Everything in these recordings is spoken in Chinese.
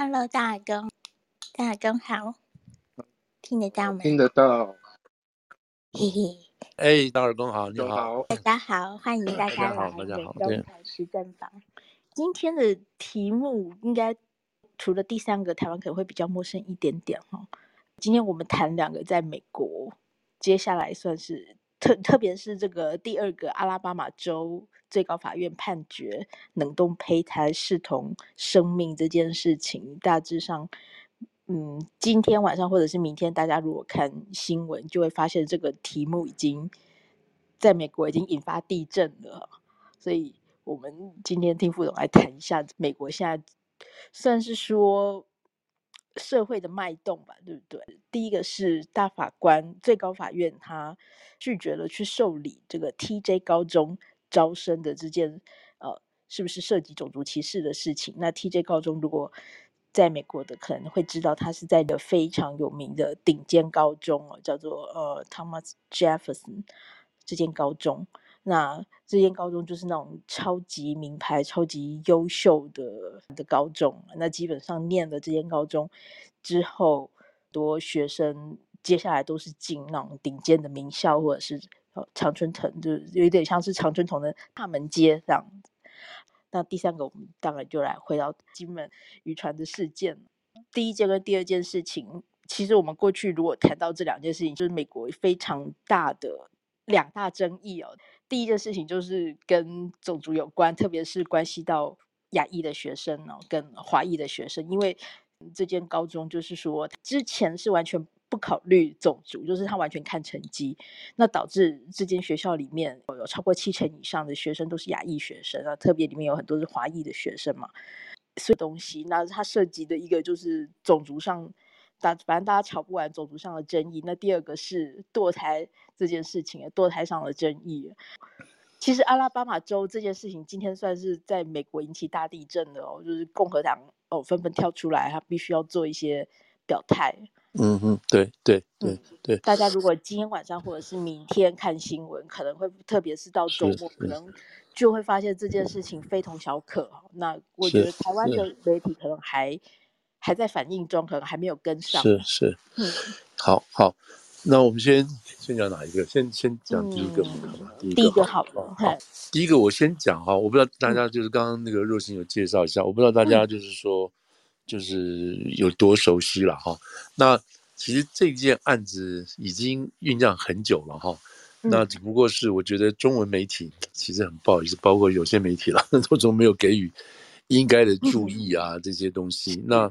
Hello，大耳公，大耳公好，听得到吗？听得到。嘿嘿，哎，大耳公好，你好，大家好，欢迎大家来美东台实证房。今天的题目应该除了第三个，台湾可能会比较陌生一点点哈。今天我们谈两个在美国，接下来算是特，特别是这个第二个阿拉巴马州。最高法院判决冷冻胚胎视同生命这件事情，大致上，嗯，今天晚上或者是明天，大家如果看新闻，就会发现这个题目已经在美国已经引发地震了。所以，我们今天听副总来谈一下美国现在算是说社会的脉动吧，对不对？第一个是大法官最高法院他拒绝了去受理这个 TJ 高中。招生的这件，呃，是不是涉及种族歧视的事情？那 TJ 高中如果在美国的可能会知道，它是在一个非常有名的顶尖高中哦，叫做呃 Thomas Jefferson 这间高中。那这间高中就是那种超级名牌、超级优秀的的高中。那基本上念了这间高中之后，多学生接下来都是进那种顶尖的名校，或者是。常春藤就有点像是常春藤的大门街这样。那第三个，我们当然就来回到金门渔船的事件。第一件跟第二件事情，其实我们过去如果谈到这两件事情，就是美国非常大的两大争议哦。第一件事情就是跟种族有关，特别是关系到亚裔的学生哦，跟华裔的学生，因为这间高中就是说之前是完全。不考虑种族，就是他完全看成绩，那导致这间学校里面有超过七成以上的学生都是亚裔学生啊，特别里面有很多是华裔的学生嘛，所以东西，那它涉及的一个就是种族上，大反正大家吵不完种族上的争议，那第二个是堕胎这件事情，堕胎上的争议。其实阿拉巴马州这件事情今天算是在美国引起大地震的哦，就是共和党哦纷纷跳出来，他必须要做一些表态。嗯哼，对对对对。大家如果今天晚上或者是明天看新闻，可能会特别是到周末，可能就会发现这件事情非同小可。那我觉得台湾的媒体可能还还在反应中，可能还没有跟上。是是，嗯，好好，那我们先先讲哪一个？先先讲第一个，嗯、第一个好了。好，第一个我先讲哈，我不知道大家就是刚刚那个若心有介绍一下，我不知道大家就是说。嗯就是有多熟悉了哈，那其实这件案子已经酝酿很久了哈，那只不过是我觉得中文媒体其实很不好意思，包括有些媒体了，都总没有给予应该的注意啊这些东西，那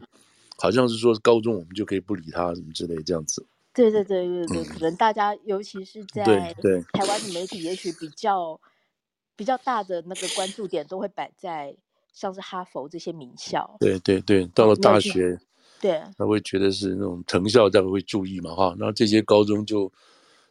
好像是说高中我们就可以不理他什么之类这样子。对对对对对，可能大家尤其是在台湾的媒体，也许比较比较大的那个关注点都会摆在。像是哈佛这些名校，对对对，到了大学，对，他会觉得是那种藤校，大家会注意嘛哈。然后这些高中就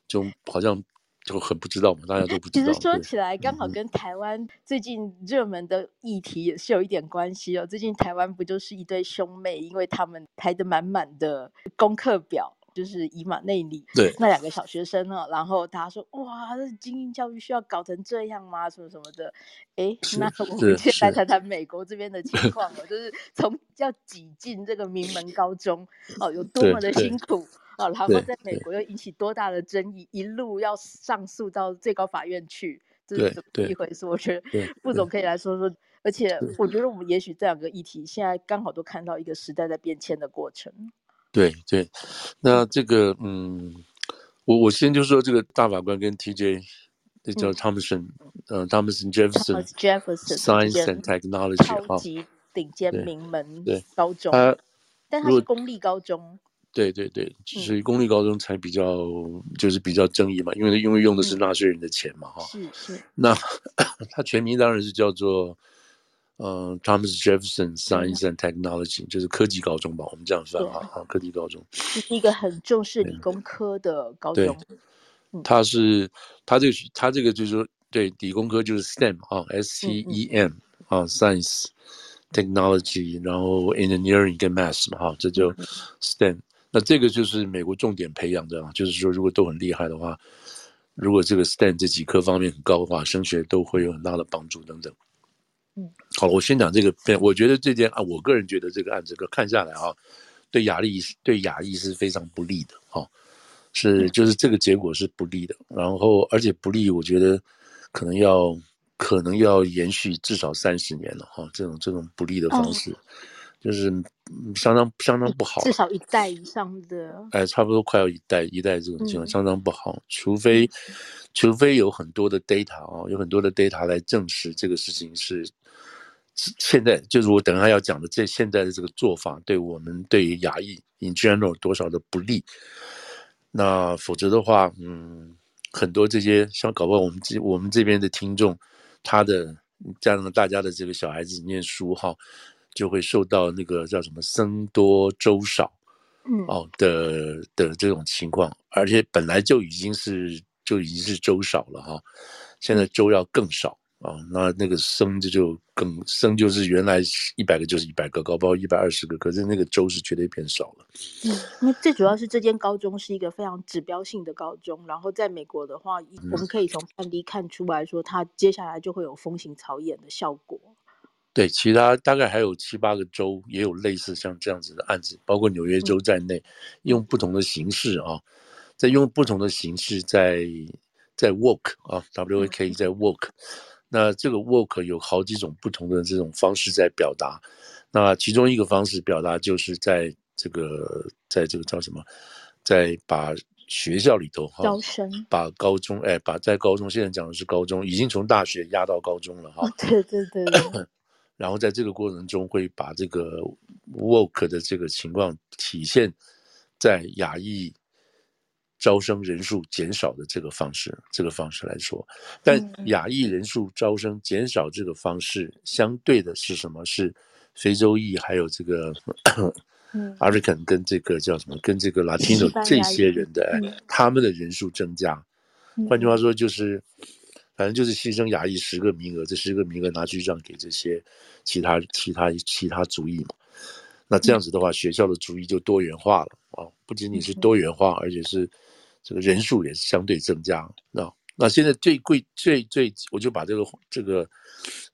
就好像就很不知道嘛，大家都不知道。其实说起来，刚好跟台湾最近热门的议题也是有一点关系哦。最近台湾不就是一对兄妹，因为他们排得满满的功课表。就是以马内利，对那两个小学生呢，然后他说：“哇，这精英教育需要搞成这样吗？什么什么的？”哎，那我们先来谈谈美国这边的情况了，就是从要挤进这个名门高中哦，有多么的辛苦哦，然后在美国又引起多大的争议，一路要上诉到最高法院去，这是怎么一回事？我觉得副总可以来说说。而且我觉得我们也许这两个议题现在刚好都看到一个时代在变迁的过程。对对，那这个嗯，我我先就说这个大法官跟 TJ，那叫 Thomason，嗯，Thomas Jefferson Science and Technology，超级顶尖名门高中，但他是公立高中。对对对，所以公立高中才比较就是比较争议嘛，因为因为用的是纳税人的钱嘛，哈。是是。那他全名当然是叫做。呃，Thomas Jefferson Science and Technology，嗯，就是科技高中吧，我们这样翻啊，啊，科技高中，这是一个很重视理工科的高中。对，他是他这个他这个就是说，对，理工科就是 STEM 啊，S T E M 啊，Science Technology，然后 Engineering 跟 Math 嘛，哈，这就 STEM。那这个就是美国重点培养的啊，就是说如果都很厉害的话，如果这个 STEM 这几科方面很高的话，升学都会有很大的帮助等等。嗯，好，我先讲这个，我觉得这件啊，我个人觉得这个案子看下来啊，对亚丽对亚裔是非常不利的，哈，是就是这个结果是不利的，然后而且不利，我觉得可能要可能要延续至少三十年了，哈，这种这种不利的方式。哦就是相当相当不好，至少一代以上的，哎，差不多快要一代一代这种情况相当不好，除非除非有很多的 data 啊，有很多的 data 来证实这个事情是现在就是我等下要讲的这现在的这个做法对我们对于牙医 in general 有多少的不利，那否则的话，嗯，很多这些像搞不好我们这我们这边的听众，他的加上大家的这个小孩子念书哈。就会受到那个叫什么“僧多粥少”，嗯哦的的这种情况，而且本来就已经是就已经是粥少了哈，现在粥要更少啊，那那个僧这就更僧就是原来一百个就是一百个，搞不好一百二十个，可是那个粥是绝对变少了。嗯，那最主要是这间高中是一个非常指标性的高中，然后在美国的话，我们可以从案例看出来说，它接下来就会有风行草偃的效果。对，其他大概还有七八个州也有类似像这样子的案子，包括纽约州在内，用不同的形式啊，在用不同的形式在在 work 啊，W A K 在 work，那这个 work 有好几种不同的这种方式在表达，那其中一个方式表达就是在这个在这个叫什么，在把学校里头哈，招生，把高中哎，把在高中现在讲的是高中，已经从大学压到高中了哈，对对对。然后在这个过程中，会把这个 woke 的这个情况体现在亚裔招生人数减少的这个方式，这个方式来说，但亚裔人数招生减少这个方式，相对的是什么？是非洲裔还有这个 African 跟这个叫什么？跟这个 Latino 这些人的他们的人数增加。换句话说，就是。反正就是牺牲亚裔十个名额，这十个名额拿去让给这些其他其他其他族裔嘛。那这样子的话，学校的族裔就多元化了啊！不仅仅是多元化，而且是这个人数也是相对增加。那那现在最贵最最，我就把这个这个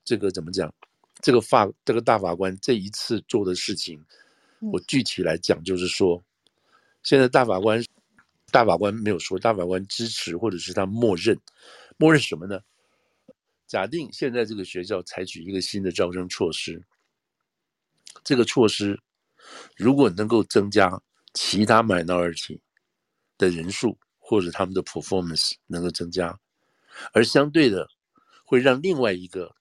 这个怎么讲？这个法这个大法官这一次做的事情，我具体来讲就是说，现在大法官大法官没有说，大法官支持或者是他默认。默认什么呢？假定现在这个学校采取一个新的招生措施，这个措施如果能够增加其他 minority 的人数，或者他们的 performance 能够增加，而相对的会让另外一个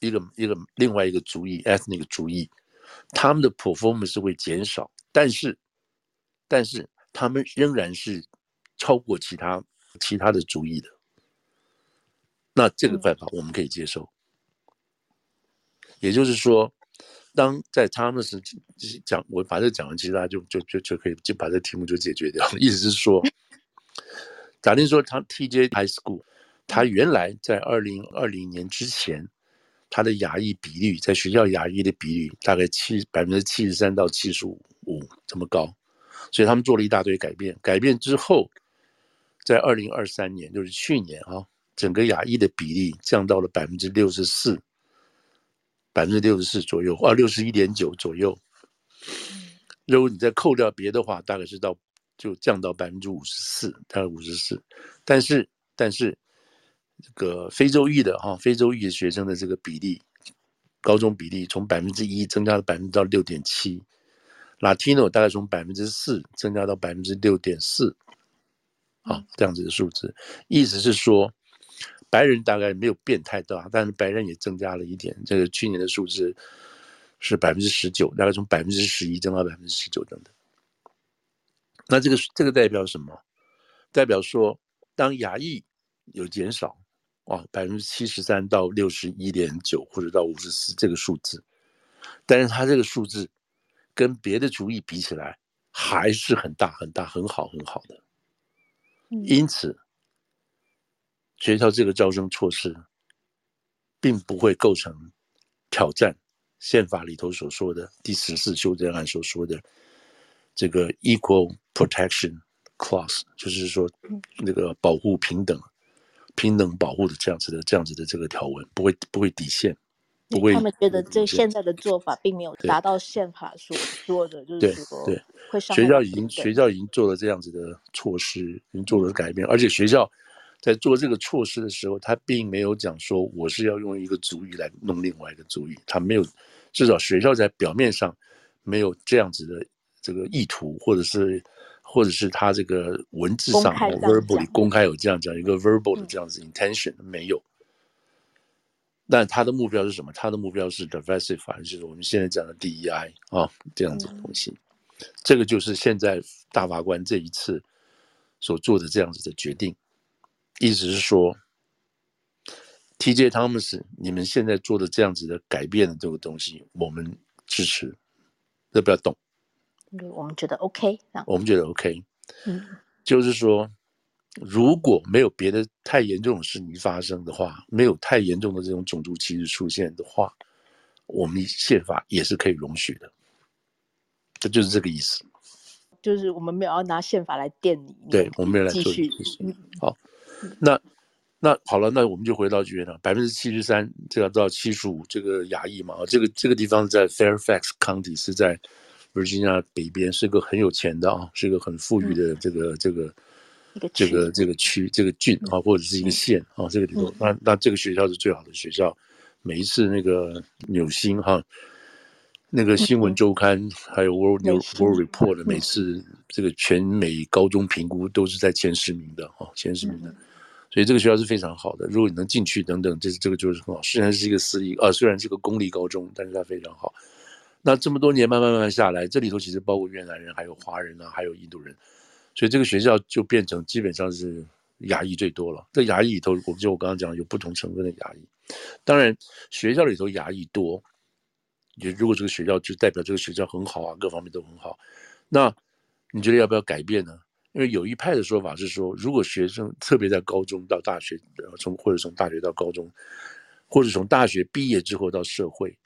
一个一个另外一个族裔 ethnic 族裔，他们的 performance 会减少，但是但是他们仍然是超过其他其他的族裔的。那这个办法我们可以接受，也就是说，当在他们是讲，我把这讲完，其实大家就就就就可以就把这题目就解决掉了。意思是说，假定说他 TJ High School，他原来在二零二零年之前，他的牙医比率在学校牙医的比例大概七百分之七十三到七十五五这么高，所以他们做了一大堆改变。改变之后，在二零二三年，就是去年啊。整个亚裔的比例降到了百分之六十四，百分之六十四左右，啊，六十一点九左右。如果你再扣掉别的话，大概是到就降到百分之五十四，大概五十四。但是，但是这个非洲裔的哈，非洲裔的学生的这个比例，高中比例从百分之一增加了百分之到六点七，Latino 大概从百分之四增加到百分之六点四，啊，这样子的数字，意思是说。白人大概没有变太大，但是白人也增加了一点。这个去年的数字是百分之十九，大概从百分之十一增到百分之十九等等。那这个这个代表什么？代表说，当牙裔有减少，啊，百分之七十三到六十一点九，或者到五十四这个数字，但是他这个数字跟别的族裔比起来还是很大很大很好很好的，因此。学校这个招生措施，并不会构成挑战宪法里头所说的第十四修正案所说的这个 equal protection clause，就是说那个保护平等、平等保护的这样子的这样子的这个条文，不会不会抵宪。不会。他们觉得这现在的做法并没有达到宪法所说的，就是说对，会学校已经学校已经做了这样子的措施，已经做了改变，而且学校在做这个措施的时候，他并没有讲说我是要用一个主语来弄另外一个主语，他没有，至少学校在表面上没有这样子的这个意图，或者是或者是他这个文字上 verbally 公开有这样讲一个 verbal 的这样子 intention、嗯、没有。但他的目标是什么？他的目标是 diversify，就是我们现在讲的 DEI 啊，这样子的东西。嗯、这个就是现在大法官这一次所做的这样子的决定，意思是说，TJ Thomas，你们现在做的这样子的改变的这个东西，我们支持，要不要动？我们觉得 OK，我们觉得 OK，嗯，就是说。如果没有别的太严重的事情发生的话，没有太严重的这种种族歧视出现的话，我们宪法也是可以容许的。这就是这个意思。就是我们没有要拿宪法来垫你。对，我们没有来做继续。好，那那好了，那我们就回到剧院了。百分之七十三，这要到七十五，这个亚裔嘛，这个这个地方在 Fairfax County 是在 Virginia 北边，是个很有钱的啊，是一个很富裕的这个、嗯、这个。这个这个区这个郡啊，或者是一个县啊，这个地方，那那这个学校是最好的学校。每一次那个纽新哈，那个新闻周刊还有 World New World Report 的，每次这个全美高中评估都是在前十名的哈，前十名的。所以这个学校是非常好的。如果你能进去等等，这这个就是很好。虽然是一个私立啊，虽然是个公立高中，但是它非常好。那这么多年慢慢慢慢下来，这里头其实包括越南人，还有华人啊，还有印度人。所以这个学校就变成基本上是牙医最多了。这牙医里头，我就我刚刚讲有不同成分的牙医。当然，学校里头牙医多，也如果这个学校就代表这个学校很好啊，各方面都很好。那你觉得要不要改变呢？因为有一派的说法是说，如果学生特别在高中到大学，从或者从大学到高中，或者从大学毕业之后到社会，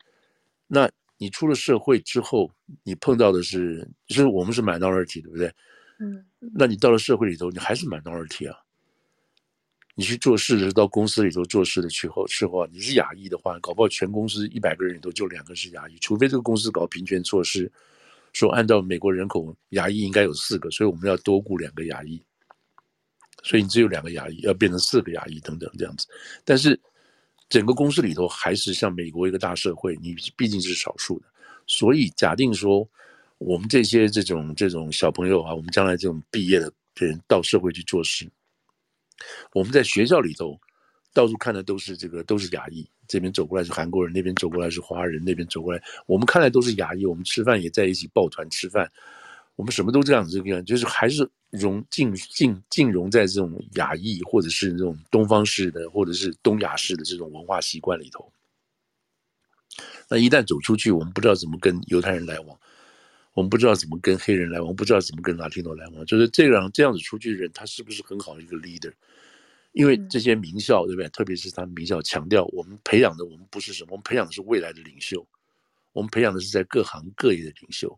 那你出了社会之后，你碰到的是，就是我们是 minority，对不对？嗯，那你到了社会里头，你还是 minority 啊。你去做事的时候，到公司里头做事的时候，事后啊，你是亚裔的话，搞不好全公司一百个人里头就两个是亚裔，除非这个公司搞平权措施，说按照美国人口，牙医应该有四个，所以我们要多雇两个牙医，所以你只有两个牙医，要变成四个牙医等等这样子。但是整个公司里头还是像美国一个大社会，你毕竟是少数的，所以假定说。我们这些这种这种小朋友啊，我们将来这种毕业的人到社会去做事，我们在学校里头到处看的都是这个都是亚裔，这边走过来是韩国人，那边走过来是华人，那边走过来，我们看来都是亚裔，我们吃饭也在一起抱团吃饭，我们什么都这样子这样，就是还是融进进进融在这种亚裔或者是这种东方式的或者是东亚式的这种文化习惯里头。那一旦走出去，我们不知道怎么跟犹太人来往。我们不知道怎么跟黑人来往，不知道怎么跟拉丁裔来往，就是这样这样子出去的人，他是不是很好的一个 leader？因为这些名校，对不对？特别是他们名校强调，我们培养的我们不是什么，我们培养的是未来的领袖，我们培养的是在各行各业的领袖。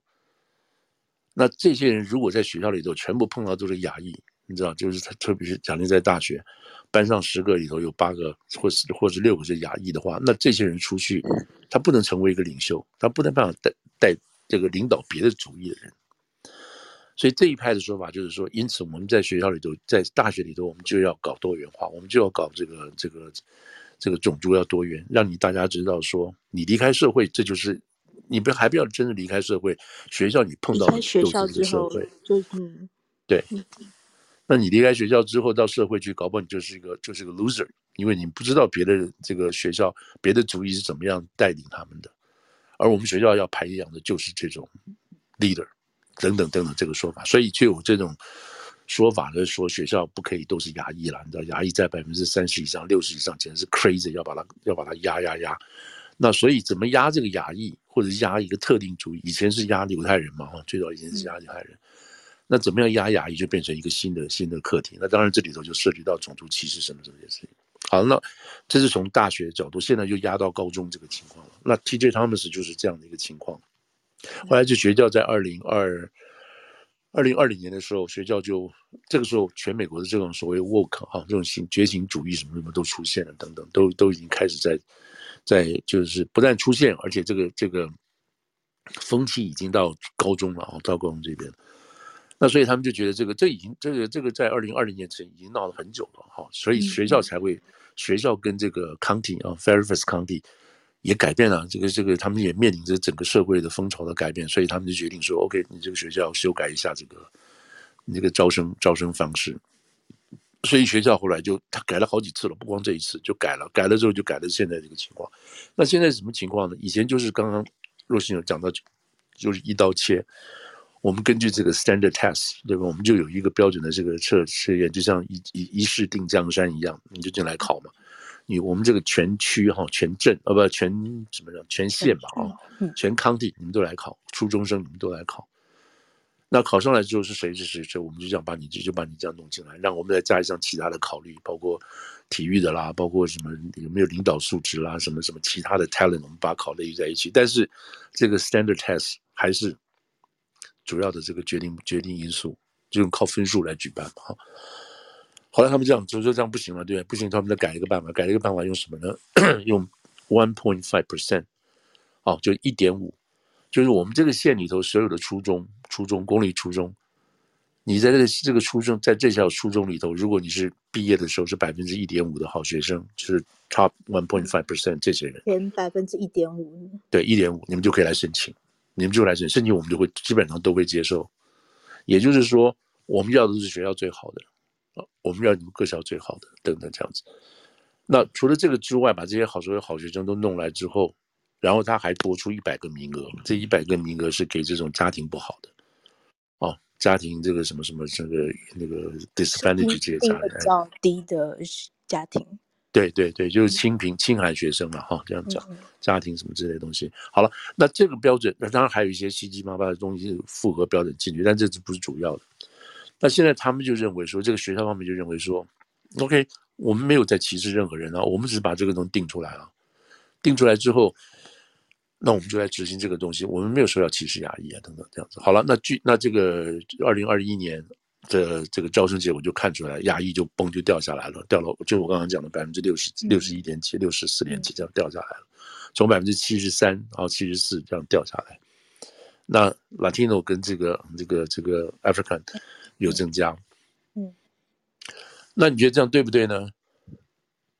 那这些人如果在学校里头全部碰到都是亚裔，你知道，就是他特别是假定在大学班上十个里头有八个或是或是六个是亚裔的话，那这些人出去，他不能成为一个领袖，他不能办法带带。这个领导别的主义的人，所以这一派的说法就是说，因此我们在学校里头，在大学里头，我们就要搞多元化，我们就要搞这个这个这个种族要多元，让你大家知道说，你离开社会，这就是你不还不要真的离开社会，学校你碰到的学校之后，就嗯，对，那你离开学校之后到社会去，搞不好你就是一个就是一个 loser，因为你不知道别的这个学校别的主义是怎么样带领他们的。而我们学校要培养的就是这种 leader，等等等等这个说法，所以就有这种说法的说学校不可以都是牙医了，你知道牙医在百分之三十以上、六十以上，简直是 crazy，要把它要把它压压压。那所以怎么压这个亚裔，或者压一个特定主义？以前是压犹太人嘛，哈，最早以前是压犹太人。那怎么样压亚裔，就变成一个新的新的课题。那当然这里头就涉及到种族歧视什么这些事情。好，那这是从大学的角度，现在就压到高中这个情况了。那 TJ Thomas 就是这样的一个情况。后来就学校在二零二二零二零年的时候，学校就这个时候全美国的这种所谓 woke 哈，这种新觉醒主义什么什么都出现了，等等，都都已经开始在在就是不但出现，而且这个这个风气已经到高中了啊，到高中这边。那所以他们就觉得这个这已经这个这个在二零二零年前已经闹了很久了哈，所以学校才会、嗯、学校跟这个 county 啊 Fairfax County 也改变了这个这个他们也面临着整个社会的风潮的改变，所以他们就决定说 OK，你这个学校修改一下这个你这个招生招生方式。所以学校后来就他改了好几次了，不光这一次就改了，改了之后就改了现在这个情况。那现在什么情况呢？以前就是刚刚若星有讲到，就是一刀切。我们根据这个 standard test，对吧？我们就有一个标准的这个测测验，就像一一一试定江山一样，你就进来考嘛。你我们这个全区哈，全镇啊不全什么叫，全县吧啊，全 county 你们都来考，初中生你们都来考。那考上来之后是谁是谁谁，我们就这样把你就就把你这样弄进来，让我们再加一项其他的考虑，包括体育的啦，包括什么有没有领导素质啦，什么什么其他的 talent，我们把它考虑在一起。但是这个 standard test 还是。主要的这个决定决定因素，就用靠分数来举办嘛。哈，后来他们这样就说这样不行了，对，不行，他们再改一个办法，改一个办法用什么呢？用 one point five percent，哦，就一点五，就是我们这个县里头所有的初中、初中公立初中，你在这个这个初中，在这校初中里头，如果你是毕业的时候是百分之一点五的好学生，就是 top one point five percent 这些人，前百分之一点五，对，一点五，你们就可以来申请。你们就来申申请，我们就会基本上都会接受。也就是说，我们要的是学校最好的，啊，我们要你们各校最好的，等等这样子。那除了这个之外，把这些好所有好学生都弄来之后，然后他还多出一百个名额，这一百个名额是给这种家庭不好的，哦，家庭这个什么什么这个那个 disadvantage 这些家庭比较低的家庭。对对对，就是清贫、清寒学生了哈，这样讲，家庭什么之类的东西。好了，那这个标准，那当然还有一些七七八八的东西符合标准进去，但这只不是主要的。那现在他们就认为说，这个学校方面就认为说，OK，我们没有在歧视任何人啊，我们只是把这个东西定出来了，定出来之后，那我们就来执行这个东西，我们没有说要歧视亚裔啊等等这样子。好了，那据那这个二零二一年。的这个招生结果就看出来，亚裔就崩就掉下来了，掉了，就我刚刚讲的百分之六十六十一点几，六十四点几这样掉下来了，从百分之七十三然后七十四这样掉下来。那 Latino 跟这个这个这个 African 有增加，嗯，那你觉得这样对不对呢？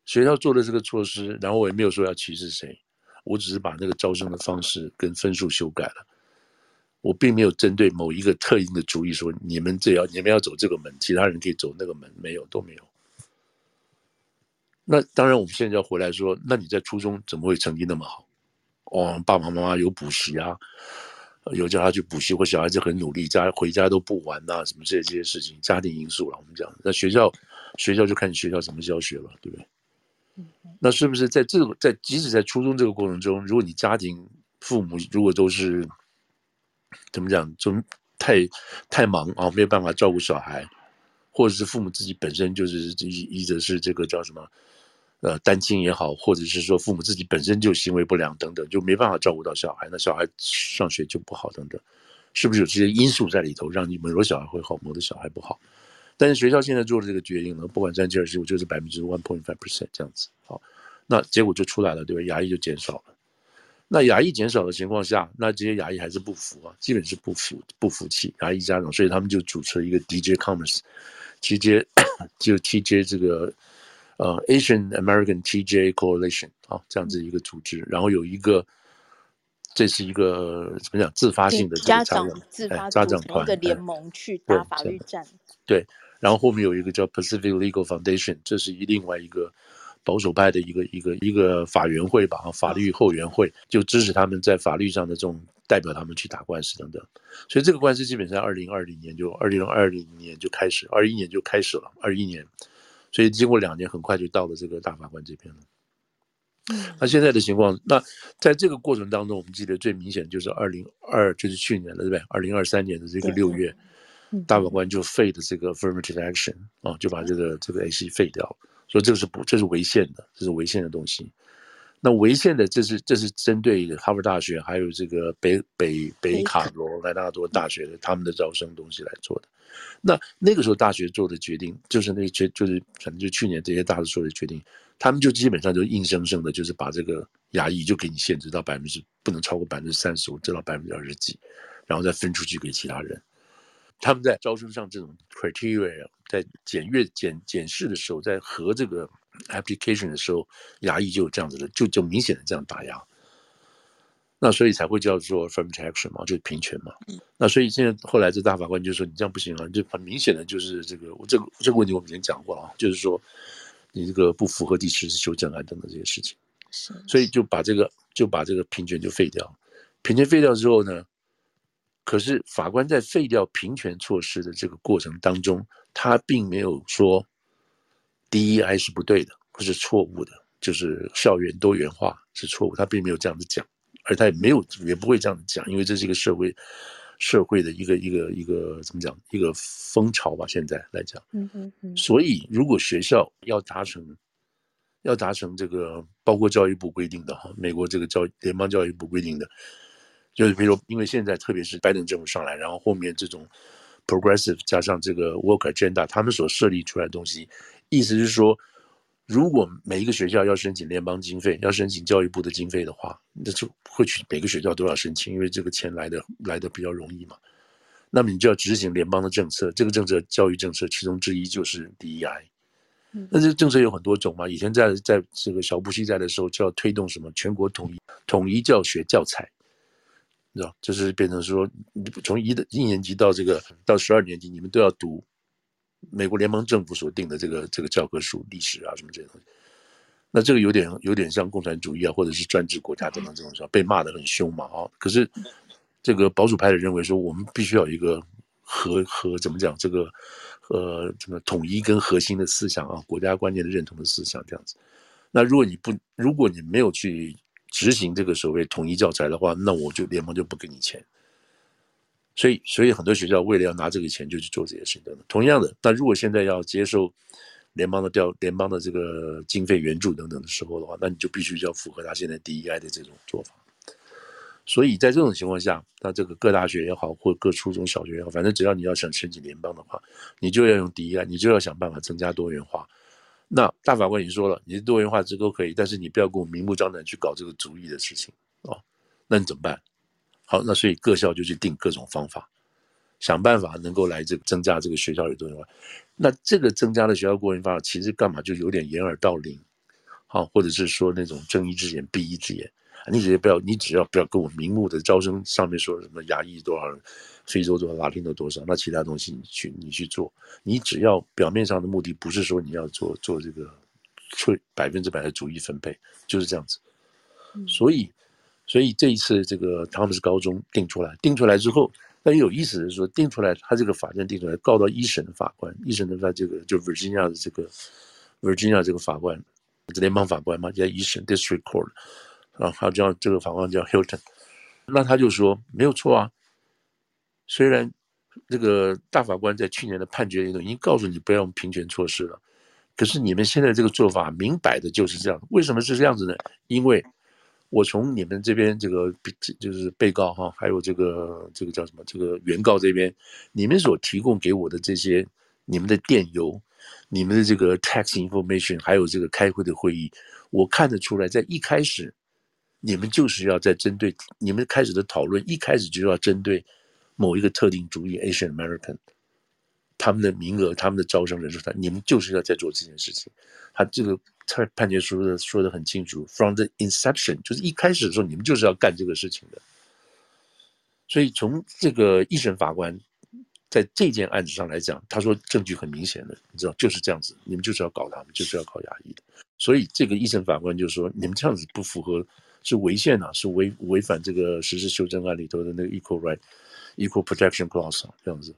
学校做的这个措施，然后我也没有说要歧视谁，我只是把那个招生的方式跟分数修改了。我并没有针对某一个特定的主意说，你们这要你们要走这个门，其他人可以走那个门，没有都没有。那当然，我们现在要回来说，那你在初中怎么会成绩那么好？哦，爸爸妈妈有补习啊，有叫他去补习，或小孩子很努力，家回家都不玩呐，什么这些这些事情，家庭因素了。我们讲，那学校学校就看你学校怎么教学了，对不对？那是不是在这个在即使在初中这个过程中，如果你家庭父母如果都是怎么讲？就太太忙啊，没有办法照顾小孩，或者是父母自己本身就是一一直是这个叫什么呃单亲也好，或者是说父母自己本身就行为不良等等，就没办法照顾到小孩，那小孩上学就不好等等，是不是有这些因素在里头，让你某的小孩会好，某的小孩不好？但是学校现在做了这个决定呢，不管三七二十一，就是百分之 one point five percent 这样子，好，那结果就出来了，对吧？牙医就减少了。那牙医减少的情况下，那这些牙医还是不服啊，基本是不服不服气牙医家长，所以他们就组成一个 DJ Commerce，TJ 就 TJ 这个呃 Asian American TJ Coalition 啊这样子一个组织，然后有一个这是一个怎么讲自发性的家长自发家长团的联盟去打法律战，对，然后后面有一个叫 Pacific Legal Foundation，这是一另外一个。保守派的一个一个一个法援会吧，法律后援会就支持他们在法律上的这种代表他们去打官司等等，所以这个官司基本上二零二零年就二零二零年就开始，二一年就开始了，二一年，所以经过两年很快就到了这个大法官这边了。那现在的情况，那在这个过程当中，我们记得最明显就是二零二就是去年的，对不对？二零二三年的这个六月，大法官就废的这个 affirmative action 啊，就把这个这个 AC 废掉了。说这个是不，这是违宪的，这是违宪的东西。那违宪的，这是这是针对哈佛大学还有这个北北北卡罗来纳多大学的他们的招生东西来做的。那那个时候大学做的决定，就是那决就是反正就去年这些大学做的决定，他们就基本上就硬生生的，就是把这个牙医就给你限制到百分之不能超过百分之三十五，至到百分之二十几，然后再分出去给其他人。他们在招生上这种 criteria，在检阅检检视的时候，在和这个 application 的时候，牙医就有这样子的，就就明显的这样打压。那所以才会叫做 affirmative action 嘛，就是平权嘛。那所以现在后来这大法官就说，你这样不行啊，就很明显的就是这个这个这个问题我们以前讲过了啊，就是说你这个不符合第十次修正案等等这些事情。是，所以就把这个就把这个平权就废掉。平权废掉之后呢，可是法官在废掉平权措施的这个过程当中，他并没有说 DEI 是不对的或是错误的，就是校园多元化是错误，他并没有这样子讲。而他也没有，也不会这样子讲，因为这是一个社会，社会的一个一个一个怎么讲，一个风潮吧。现在来讲，嗯嗯嗯。所以，如果学校要达成，要达成这个，包括教育部规定的哈，美国这个教联邦教育部规定的，就是比如说，因为现在特别是拜登政府上来，然后后面这种 progressive 加上这个 work agenda，他们所设立出来的东西，意思是说。如果每一个学校要申请联邦经费，要申请教育部的经费的话，那就会去每个学校都要申请，因为这个钱来的来的比较容易嘛。那么你就要执行联邦的政策，这个政策教育政策其中之一就是 DEI。那这个政策有很多种嘛。以前在在这个小布希在的时候，就要推动什么全国统一统一教学教材，你知道，就是变成说，从一的一年级到这个到十二年级，你们都要读。美国联邦政府所定的这个这个教科书、历史啊什么这些东西，那这个有点有点像共产主义啊，或者是专制国家等等这种说被骂的很凶嘛啊。可是这个保守派的认为说，我们必须要一个和和怎么讲这个呃什么统一跟核心的思想啊，国家观念的认同的思想这样子。那如果你不如果你没有去执行这个所谓统一教材的话，那我就联邦就不给你钱。所以，所以很多学校为了要拿这个钱，就去做这些事情。同样的，但如果现在要接受联邦的调、联邦的这个经费援助等等的时候的话，那你就必须要符合他现在 DEI 的这种做法。所以在这种情况下，那这个各大学也好，或各初中小学也好，反正只要你要想申请联邦的话，你就要用 DEI，你就要想办法增加多元化。那大法官已经说了，你的多元化这都可以，但是你不要给我明目张胆去搞这个族裔的事情哦。那你怎么办？好，那所以各校就去定各种方法，想办法能够来这个增加这个学校的多元化。那这个增加的学校多元化，其实干嘛就有点掩耳盗铃，好，或者是说那种睁一只眼闭一只眼。你只要不要，你只要不要跟我明目的招生上面说什么牙裔多少人，非洲多少，拉丁的多少，那其他东西你去你去做，你只要表面上的目的不是说你要做做这个，出百分之百的主义分配，就是这样子。所以。所以这一次，这个他们是高中定出来，定出来之后，但有意思的是说，定出来他这个法院定出来，告到一审的法官，一审的他这个就 Virginia 的这个 Virginia 这个法官，联邦法官嘛，叫一审 District Court，啊，他叫这个法官叫 Hilton，那他就说没有错啊，虽然这个大法官在去年的判决里头已经告诉你不要用平权措施了，可是你们现在这个做法明摆的就是这样，为什么是这样子呢？因为我从你们这边这个就是被告哈，还有这个这个叫什么这个原告这边，你们所提供给我的这些你们的电邮、你们的这个 tax information，还有这个开会的会议，我看得出来，在一开始你们就是要在针对你们开始的讨论，一开始就要针对某一个特定主义 Asian American。他们的名额，他们的招生人数，他你们就是要在做这件事情。他这个判判决书的说的很清楚，from the inception，就是一开始的时候，你们就是要干这个事情的。所以从这个一审法官在这件案子上来讲，他说证据很明显的，你知道就是这样子，你们就是要搞他们，就是要搞亚裔的。所以这个一审法官就说，你们这样子不符合，是违宪啊，是违违反这个实施修正案里头的那个 equal right equal protection clause 这样子。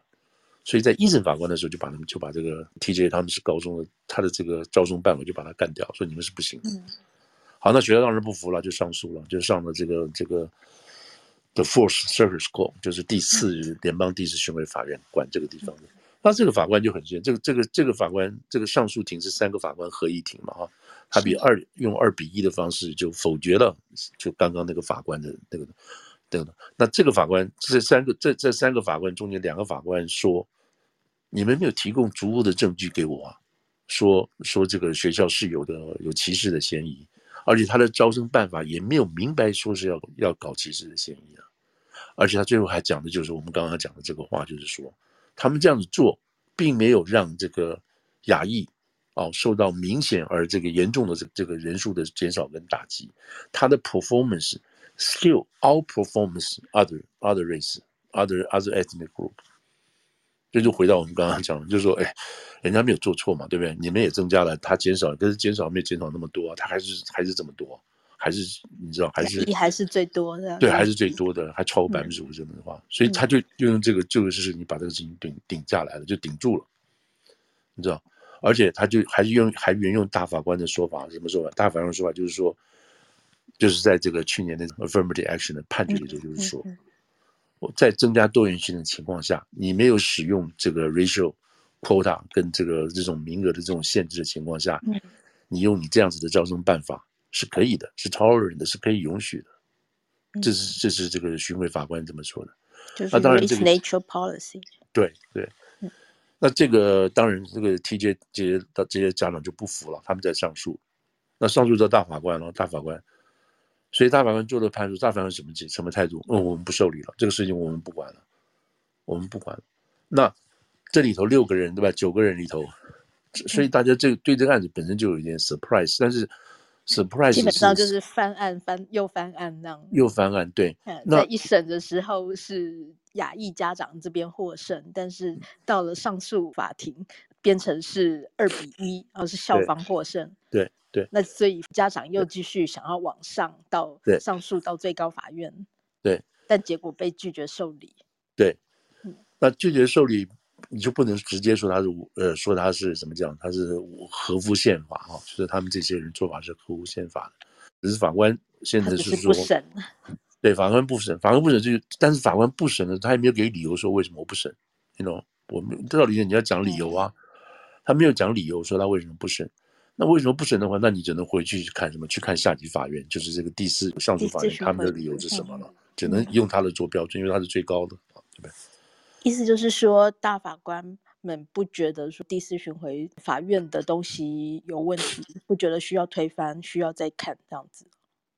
所以在一审法官的时候，就把他们就把这个 TJ 他们是高中的，他的这个招生办委就把他干掉，说你们是不行的。好，那学校当然不服了，就上诉了，就上了这个这个 The Fourth Circuit Court，就是第四联邦第四巡回法院管这个地方的。那这个法官就很贱，这个这个这个法官这个上诉庭是三个法官合议庭嘛，哈，他比二用二比一的方式就否决了，就刚刚那个法官的那个，对的。那这个法官这三个这这三个法官中间两个法官说。你们没有提供足够的证据给我啊，说说这个学校是有的有歧视的嫌疑，而且他的招生办法也没有明白说是要要搞歧视的嫌疑啊，而且他最后还讲的就是我们刚刚讲的这个话，就是说他们这样子做，并没有让这个亚裔哦受到明显而这个严重的这这个人数的减少跟打击，他的 performance still outperforms other other race other other ethnic group。这就回到我们刚刚讲的，就是说，哎，人家没有做错嘛，对不对？你们也增加了，他减少，可是减少没有减少那么多，他还是还是这么多，还是你知道，还是还是最多的，对，还是最多的，还超过百分之五十的话，所以他就用这个这个事情，你把这个事情顶顶下来了，就顶住了，你知道？而且他就还是用还沿用大法官的说法，什么说法？大法官的说法就是说，就是在这个去年的 affirmative action 的判决里头，就是说。在增加多元性的情况下，你没有使用这个 racial quota 跟这个这种名额的这种限制的情况下，嗯、你用你这样子的招生办法是可以的，是 tolerant 的，是可以允许的。嗯、这是这是这个巡回法官这么说的。就是 race nature policy。对对。嗯、那这个当然，这个 TJ 这些这些家长就不服了，他们在上诉。那上诉到大法官了，大法官。所以大法官做了判决，大法官什么什么态度？嗯，我们不受理了，这个事情我们不管了，我们不管了。那这里头六个人对吧？九个人里头，所以大家这对这个案子本身就有一点 surprise，但是 surprise 基本上就是翻案翻又翻案那样。又翻案，对。在一审的时候是亚裔家长这边获胜，但是到了上诉法庭变成是二比一，而是校方获胜。对。对，那所以家长又继续想要往上到上诉到最高法院，对，但结果被拒绝受理。对，嗯，那拒绝受理，你就不能直接说他是呃，说他是怎么讲，他是合乎宪法哈，就是他们这些人做法是合乎宪法的。只是法官现在是说，对，法官不审，法官不审就，但是法官不审呢，他也没有给理由说为什么我不审，你懂？我们这道理你要讲理由啊，他没有讲理由说他为什么不审。那为什么不审的话？那你只能回去看什么？去看下级法院，就是这个第四上诉法院，他们的理由是什么了？只能用他的做标准，因为他是最高的，对不对？意思就是说，大法官们不觉得说第四巡回法院的东西有问题，不觉得需要推翻，需要再看这样子。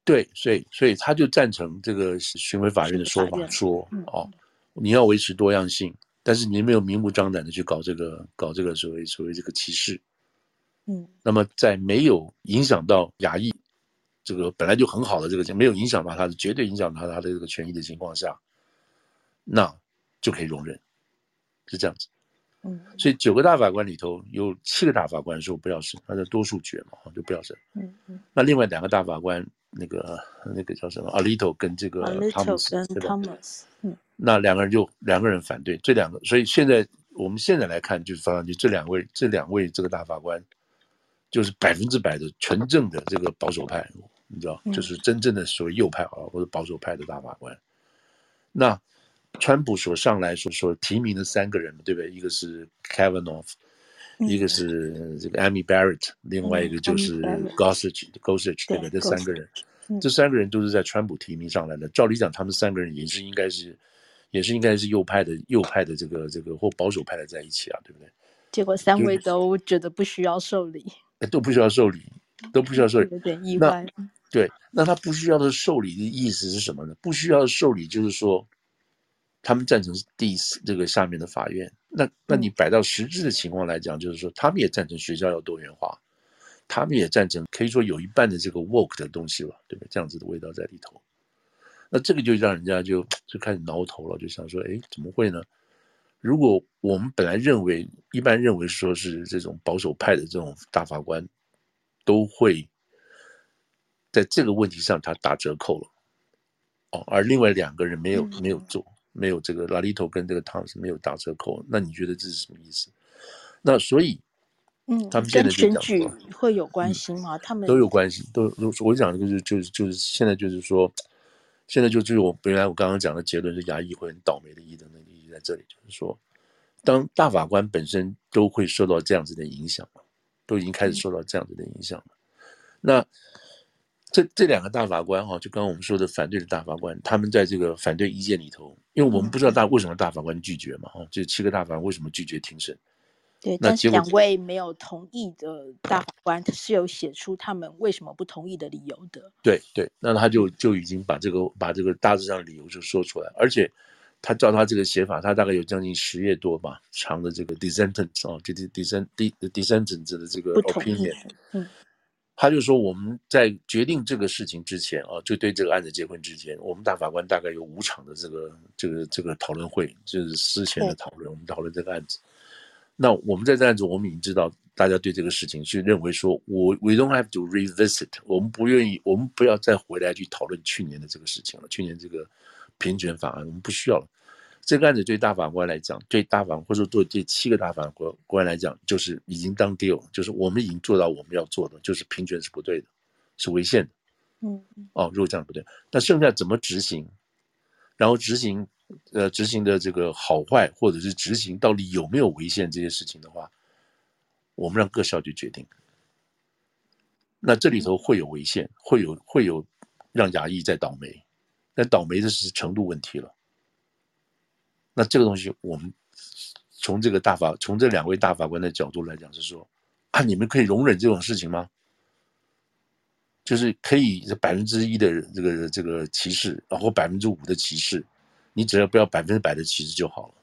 对，所以所以他就赞成这个巡回法院的说法，说哦，你要维持多样性，但是你没有明目张胆的去搞这个搞这个所谓所谓这个歧视。嗯，那么在没有影响到亚裔这个本来就很好的这个，没有影响到他的绝对影响到他的这个权益的情况下，那就可以容忍，是这样子。嗯，所以九个大法官里头有七个大法官说不要审，他的多数决嘛，就不要审。嗯嗯。那另外两个大法官，那个那个叫什么？Alito 跟这个 Thomas，对吧？Thomas，嗯。那两个人就两个人反对，这两个，所以现在我们现在来看，就是发现就这两位这两位这个大法官。就是百分之百的纯正的这个保守派，你知道，就是真正的所谓右派啊，或者保守派的大法官。那川普所上来说说提名的三个人，对不对？一个是 Kavanaugh，一个是这个 Amy Barrett，另外一个就是 Gorsuch，Gorsuch，对不对？这三个人，这三个人都是在川普提名上来的。照理讲，他们三个人也是应该是，也是应该是右派的，右派的这个这个或保守派的在一起啊，对不对？结果三位都觉得不需要受理。都不需要受理，都不需要受理，有点意外。对，那他不需要的受理的意思是什么呢？不需要的受理就是说，他们赞成第四这个下面的法院。那那你摆到实质的情况来讲，就是说，他们也赞成学校要多元化，他们也赞成可以说有一半的这个 woke 的东西吧，对不对？这样子的味道在里头。那这个就让人家就就开始挠头了，就想说，哎，怎么会呢？如果我们本来认为，一般认为说是这种保守派的这种大法官，都会在这个问题上他打折扣了，哦，而另外两个人没有没有做，没有这个拉里头跟这个汤是没有打折扣，那你觉得这是什么意思？那所以，嗯，他们现在选举会有关系吗？他们都有关系，都我讲的就是就是就是现在就是说，现在就就是我原来我刚刚讲的结论是牙医会很倒霉的医的那个。在这里就是说，当大法官本身都会受到这样子的影响了，都已经开始受到这样子的影响了。那这这两个大法官哈，就刚刚我们说的反对的大法官，他们在这个反对意见里头，因为我们不知道大为什么大法官拒绝嘛哈，这七个大法官为什么拒绝庭审？对，但是两位没有同意的大法官是有写出他们为什么不同意的理由的。对对，那他就就已经把这个把这个大致上的理由就说出来，而且他照他这个写法，他大概有将近十页多吧长的这个 dissentence 哦，就 dissent dissentence 的这个 opinion，嗯。他就说，我们在决定这个事情之前啊，就对这个案子结婚之前，我们大法官大概有五场的这个这个这个讨论会，就是事前的讨论，我们讨论这个案子。那我们在这案子，我们已经知道大家对这个事情是认为说，我 we don't have to revisit，我们不愿意，我们不要再回来去讨论去年的这个事情了，去年这个平权法案我们不需要了。这个案子对大法官来讲，对大法官或者说对这七个大法官官来讲，就是已经当 deal，就是我们已经做到我们要做的，就是平权是不对的，是违宪的。嗯，哦，如果这样不对，那剩下怎么执行？然后执行，呃，执行的这个好坏，或者是执行到底有没有违宪这些事情的话，我们让各校去决定。那这里头会有违宪，会有会有让亚裔在倒霉，但倒霉的是程度问题了。那这个东西，我们从这个大法，从这两位大法官的角度来讲，是说，啊，你们可以容忍这种事情吗？就是可以百分之一的这个这个歧视，然后百分之五的歧视，你只要不要百分之百的歧视就好了。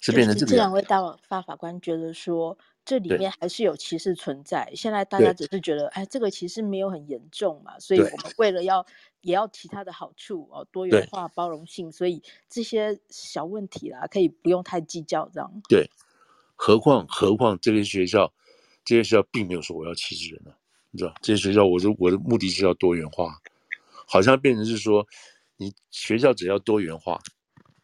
是变成这个。这两位大法法官觉得说，这里面还是有歧视存在。现在大家只是觉得，哎，这个歧视没有很严重嘛，所以我们为了要。也要其他的好处哦，多元化、包容性，所以这些小问题啦，可以不用太计较这样。对，何况何况这些学校，这些学校并没有说我要歧视人啊，你知道？这些学校，我说我的目的是要多元化，好像变成是说，你学校只要多元化，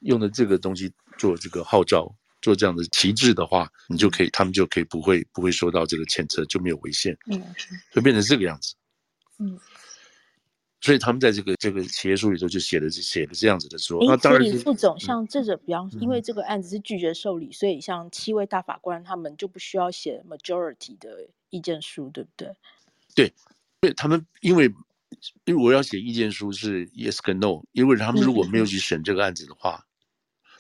用的这个东西做这个号召，做这样的旗帜的话，你就可以，他们就可以不会不会受到这个谴责，就没有违宪。嗯，就变成这个样子。嗯。所以他们在这个这个企业书里头就写了写的这样子的说，那当然，副总像这个，比方因为这个案子是拒绝受理，嗯，所以像七位大法官他们就不需要写 majority 的意见书，对不对？对，对他们因为因为我要写意见书是 yes 跟 no，因为他们如果没有去审这个案子的话，嗯，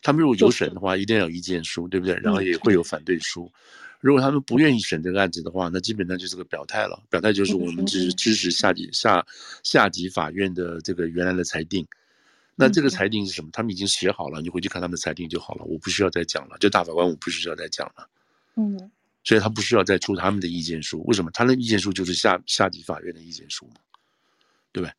他们如果有审的话，一定要有意见书，对不对？然后也会有反对书。嗯如果他们不愿意审这个案子的话，那基本上就是个表态了。表态就是我们只是支持下级下下级法院的这个原来的裁定。那这个裁定是什么？他们已经写好了，你回去看他们的裁定就好了。我不需要再讲了，就大法官我不需要再讲了。嗯，所以他不需要再出他们的意见书。为什么？他的意见书就是下下级法院的意见书嘛，对不对？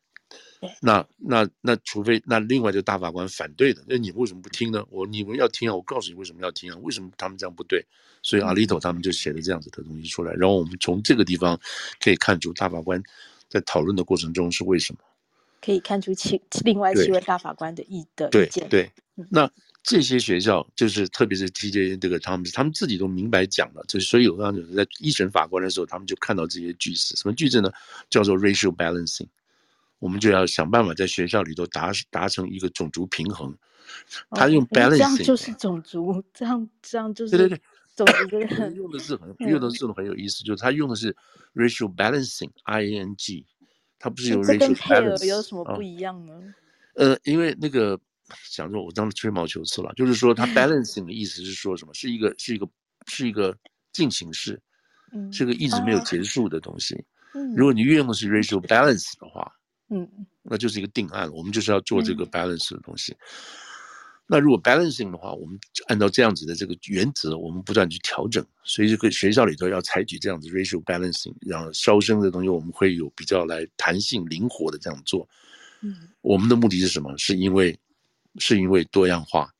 那那那，除非那另外这个大法官反对的，那你们为什么不听呢？我你们要听啊，我告诉你为什么要听啊？为什么他们这样不对？所以阿里头他们就写了这样子的东西出来，然后我们从这个地方可以看出大法官在讨论的过程中是为什么？可以看出七另外七位大法官的意的意见。对，对，那这些学校就是特别是 TJ 这个他们他们自己都明白讲了，就是所以我刚刚讲在一审法官的时候，他们就看到这些句子，什么句子呢？叫做 racial balancing。我们就要想办法在学校里头达达成一个种族平衡。他用 balancing，这样就是种族，这样这样就是对对对，种族用的字很用的字很有意思，就是他用的是 racial balancing，I N G，他不是有 racial balancing，有什么不一样呢？呃，因为那个想说，我当时吹毛求疵了，就是说他 balancing 的意思是说什么？是一个是一个是一个进行式，嗯，是个一直没有结束的东西。嗯，如果你运用的是 racial balance 的话。嗯，那就是一个定案，我们就是要做这个 balance 的东西。嗯、那如果 balancing 的话，我们按照这样子的这个原则，我们不断去调整。所以这个学校里头要采取这样子 racial balancing，然后招生的东西我们会有比较来弹性灵活的这样做。嗯，我们的目的是什么？是因为是因为多样化、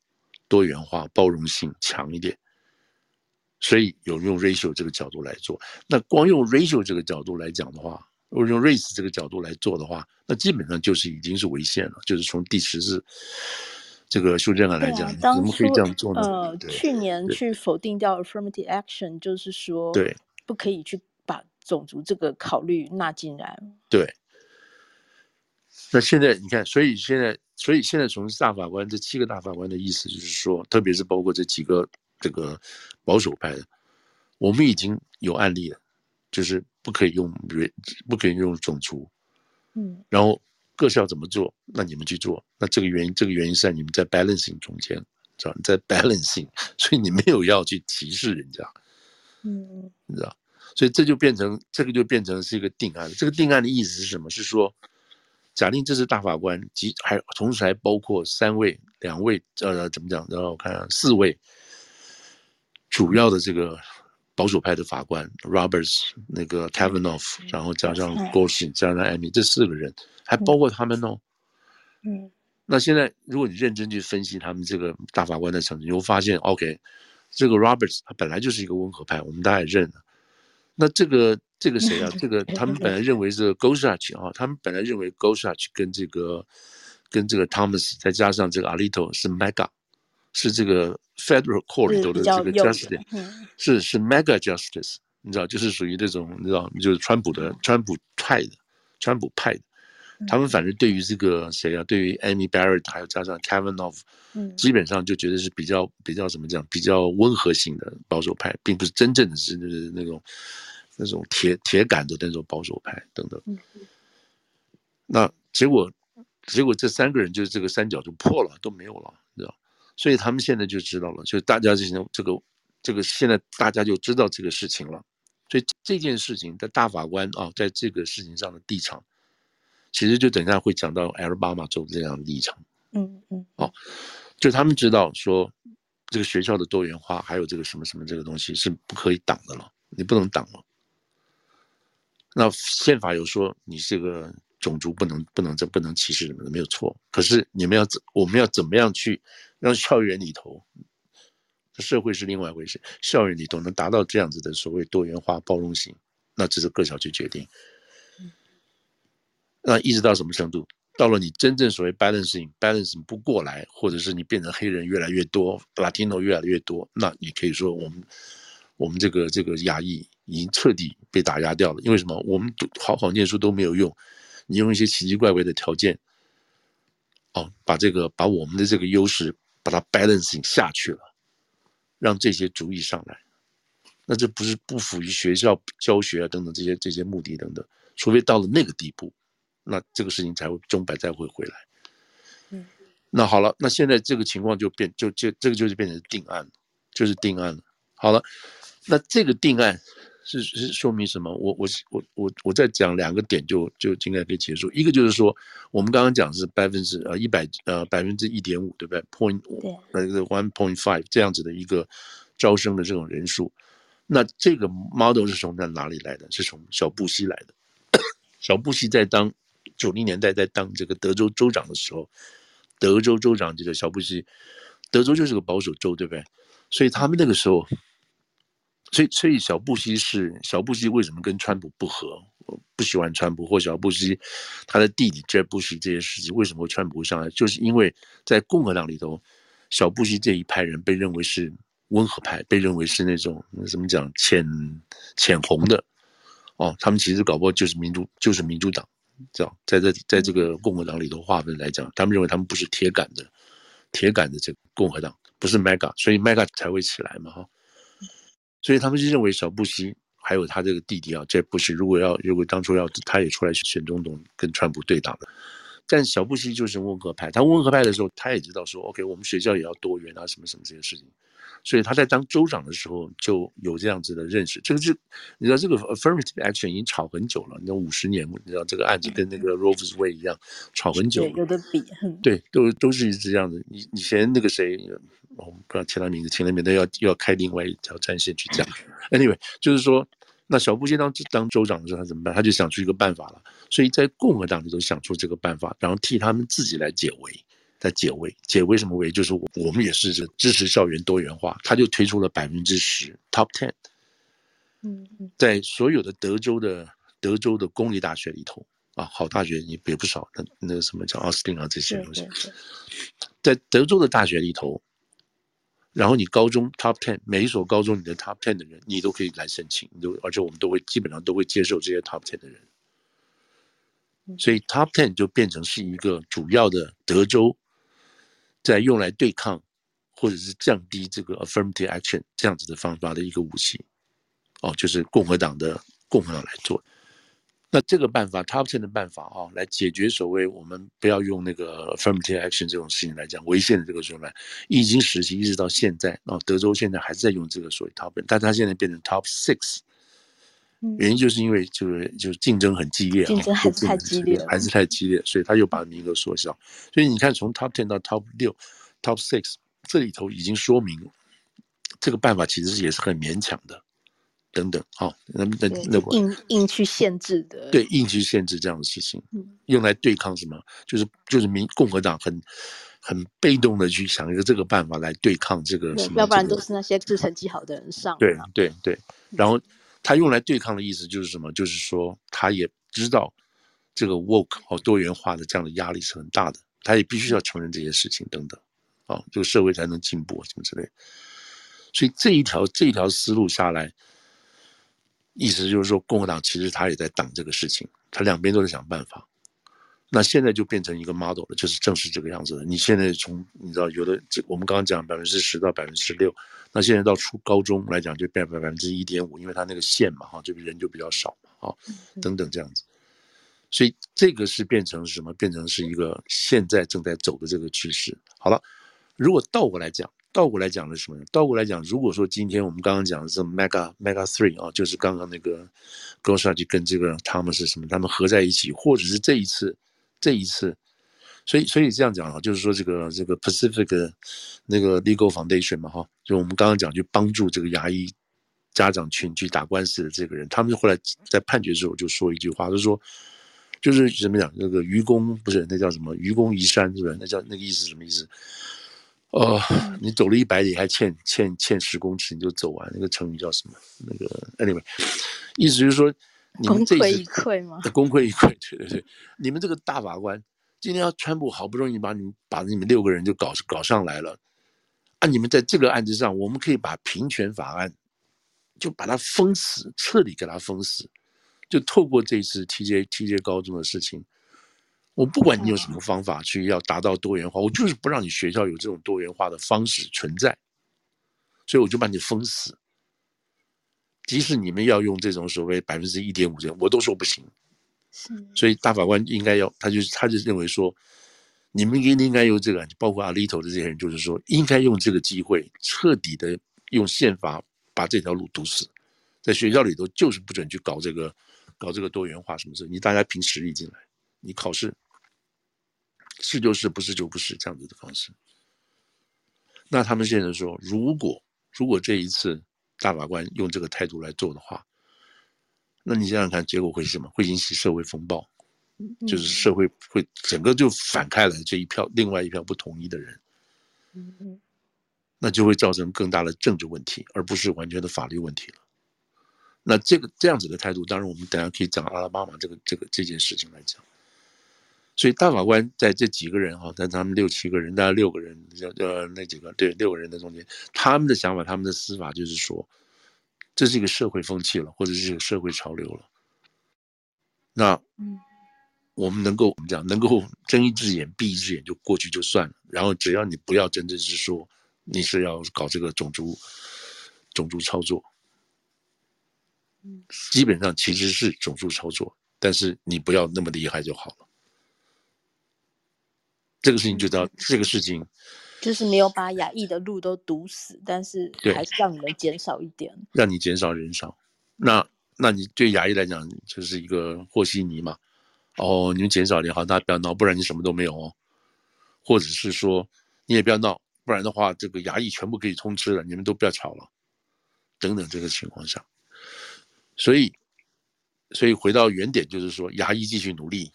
多元化、包容性强一点，所以有用 ratio 这个角度来做。那光用 ratio 这个角度来讲的话，如果用 race 这个角度来做的话，那基本上就是已经是违宪了。就是从第十次这个修正案来讲，怎么可以这样做呢？呃，去年去否定掉 affirmative action，就是说，对，不可以去把种族这个考虑纳进来。对。那现在你看，所以现在，所以现在从大法官这七个大法官的意思就是说，特别是包括这几个这个保守派的，我们已经有案例了。就是不可以用人，不可以用种族，嗯，然后各校怎么做，那你们去做。那这个原因，这个原因是在你们在 balancing 中间，知道？你在 balancing，所以你没有要去歧视人家，嗯，你知道？所以这就变成这个就变成是一个定案。这个定案的意思是什么？是说，假定这是大法官，及还同时还包括三位、两位，呃，怎么讲？然后我看四位主要的这个保守派的法官，Roberts、那个 Kavanaugh，然后加上 Gorsuch，加上 Amy，这四个人还包括他们哦。嗯。那现在如果你认真去分析他们这个大法官的成绩，你会发现，OK，这个 Roberts 他本来就是一个温和派，我们大家也认了。那这个这个谁啊？这个他们本来认为是 Gorsuch 啊，他们本来认为 Gorsuch 跟这个跟这个 Thomas 再加上这个 Alito 是 MAGA，是这个 Federal Court 里头的这个 Justice，是是 Mega Justice，你知道，就是属于这种你知道，就是川普的川普派的川普派的，他们反正对于这个谁啊，对于 Amy Barrett 还有加上 Kavanaugh，基本上就觉得是比较比较怎么讲，比较温和型的保守派，并不是真正的是那种。那种铁铁杆的那种保守派等等，那结果结果这三个人就是这个三角就破了，都没有了？所以他们现在就知道了，就是大家这些这个这个现在大家就知道这个事情了。所以这件事情的大法官啊，在这个事情上的立场，其实就等一下会讲到阿拉巴马州这样的立场。嗯嗯，哦，就他们知道说这个学校的多元化还有这个什么什么这个东西是不可以挡的了，你不能挡了。那宪法有说你这个种族不能不能这不能歧视什么的没有错，可是你们要怎我们要怎么样去让校园里头，社会是另外一回事，校园里头能达到这样子的所谓多元化包容性，那这是各校去决定。那一直到什么程度？到了你真正所谓 balancing balancing 不过来，或者是你变成黑人越来越多，Latino 越来越多，那你可以说我们我们这个这个亚裔。已经彻底被打压掉了，因为什么？我们好好念书都没有用，你用一些奇奇怪怪的条件，哦，把这个把我们的这个优势把它 balancing 下去了，让这些主意上来，那这不是不符于学校教学啊等等这些这些目的等等，除非到了那个地步，那这个事情才会钟摆再会回来。嗯，那好了，那现在这个情况就变就就这个就是变成定案了，就是定案了。好了，那这个定案。是是说明什么？我我我我我再讲两个点就就应该可以结束。一个就是说，我们刚刚讲是百分之呃一百呃百分之一点五，对不对？point 那个 one point five 这样子的一个招生的这种人数。那这个 model 是从在哪里来的？是从小布希来的。小布希在当九零年代在当这个德州州长的时候，德州州长这个小布希，德州就是个保守州，对不对？所以他们那个时候。所以，所以小布希是小布希为什么跟川普不合？不喜欢川普，或小布希他的弟弟 Jeb Bush 这些事情，为什么会川普会上来？就是因为在共和党里头，小布希这一派人被认为是温和派，被认为是那种怎么讲浅浅红的哦，他们其实搞不好就是民主，就是民主党，这样在这在这个共和党里头划分来讲，他们认为他们不是铁杆的铁杆的这个共和党，不是 Mega，所以 Mega 才会起来嘛，哈。所以他们就认为小布希还有他这个弟弟啊，这不是如果要如果当初要他也出来选总统跟川普对打的，但小布希就是温和派。他温和派的时候，他也知道说，OK，我们学校也要多元啊，什么什么这些事情。所以他在当州长的时候就有这样子的认识。这个是你知道，这个 affirmative action 已经吵很久了，你知道五十年，你知道这个案子跟那个 Roe v. Wade 一样，吵很久。有的比。对，都都是这样子。以以前那个谁。我不知道其他名字，提了名字要要开另外一条战线去讲。Anyway，就是说，那小布希当当州长的时候，他怎么办？他就想出一个办法了。所以在共和党里头想出这个办法，然后替他们自己来解围，来解围。解围什么围？就是我我们也是支持校园多元化，他就推出了百分之十 Top Ten。嗯嗯，在所有的德州的德州的公立大学里头啊，好大学也也不少。那那个什么叫奥斯汀啊这些东西，在德州的大学里头。然后你高中 top ten 每一所高中你的 top ten 的人，你都可以来申请，都而且我们都会基本上都会接受这些 top ten 的人，所以 top ten 就变成是一个主要的德州在用来对抗或者是降低这个 affirmative action 这样子的方法的一个武器，哦，就是共和党的共和党来做。那这个办法，Top Ten 的办法啊，来解决所谓我们不要用那个 affirmative action 这种事情来讲违宪的这个状态，已经实行一直到现在啊。德州现在还是在用这个所谓 Top Ten，但它现在变成 Top Six，原因就是因为就是就是竞争很激烈，竞争还是太激烈，还是太激烈，所以他又把名额缩小。所以你看，从 Top Ten 到 Top 六、Top Six，这里头已经说明这个办法其实也是很勉强的。等等，好，那那那硬硬去限制的，对，硬去限制这样的事情，用来对抗什么？就是就是民共和党很很被动的去想一个这个办法来对抗这个什么？要不然都是那些自成绩好的人上。对对对，然后他用来对抗的意思就是什么？就是说他也知道这个 woke 哦多元化的这样的压力是很大的，他也必须要承认这些事情等等，啊，这个社会才能进步什么之类。所以这一条这一条思路下来。意思就是说，共和党其实他也在挡这个事情，他两边都在想办法。那现在就变成一个 model 了，就是正是这个样子的。你现在从你知道有的，这我们刚刚讲百分之十到百分之六，那现在到初高中来讲就变成百分之一点五，因为他那个线嘛，哈，这个人就比较少嘛，哈，等等这样子。所以这个是变成什么？变成是一个现在正在走的这个趋势。好了，如果倒过来讲。倒过来讲的是什么？倒过来讲，如果说今天我们刚刚讲的是 Mega Mega Three 啊，就是刚刚那个 Gorsuch 跟这个他们是什么？他们合在一起，或者是这一次，这一次，所以所以这样讲啊，就是说这个这个 Pacific 那个 Legal Foundation 嘛，哈，就我们刚刚讲去帮助这个牙医家长群去打官司的这个人，他们后来在判决的时候就说一句话，就是说，就是怎么讲？那个愚公不是那叫什么？愚公移山是不是？那叫那个意思什么意思？哦，你走了一百里，还欠欠欠十公尺，你就走完。那个成语叫什么？那个 anyway，意思就是说，你们这一次，功亏一篑吗？功亏一篑，对对对。你们这个大法官今天要川普好不容易把你们把你们六个人就搞搞上来了，啊，你们在这个案子上，我们可以把平权法案就把它封死，彻底给它封死，就透过这次 TJ TJ 高中的事情。我不管你有什么方法去要达到多元化，我就是不让你学校有这种多元化的方式存在，所以我就把你封死。即使你们要用这种所谓百分之一点五这样，我都说不行。是，所以大法官应该要，他就他就认为说，你们应应该用这个，包括阿里头的这些人，就是说应该用这个机会，彻底的用宪法把这条路堵死，在学校里头就是不准去搞这个，搞这个多元化什么事，你大家凭实力进来。你考试是就是，不是就不是这样子的方式。那他们现在说，如果如果这一次大法官用这个态度来做的话，那你想想看，结果会是什么？会引起社会风暴，就是社会会整个就反开来，这一票另外一票不同意的人，那就会造成更大的政治问题，而不是完全的法律问题了。那这个这样子的态度，当然我们等下可以讲阿拉巴马这个这个这件事情来讲。所以大法官在这几个人哈，在他们六七个人，大概六个人，呃，那几个对六个人的中间，他们的想法，他们的司法就是说，这是一个社会风气了，或者是一个社会潮流了。那，我们能够我们讲能够睁一只眼闭一只眼就过去就算了，然后只要你不要真正是说你是要搞这个种族种族操作，基本上其实是种族操作，但是你不要那么厉害就好了。这个事情就知道，这个事情就是没有把亚裔的路都堵死，但是还是让你们减少一点，让你减少人少。那那你对亚裔来讲就是一个和稀泥嘛？哦，你们减少点好，大家不要闹，不然你什么都没有哦。或者是说你也不要闹，不然的话这个亚裔全部可以通吃了，你们都不要吵了。等等这个情况下，所以所以回到原点就是说，亚裔继续努力。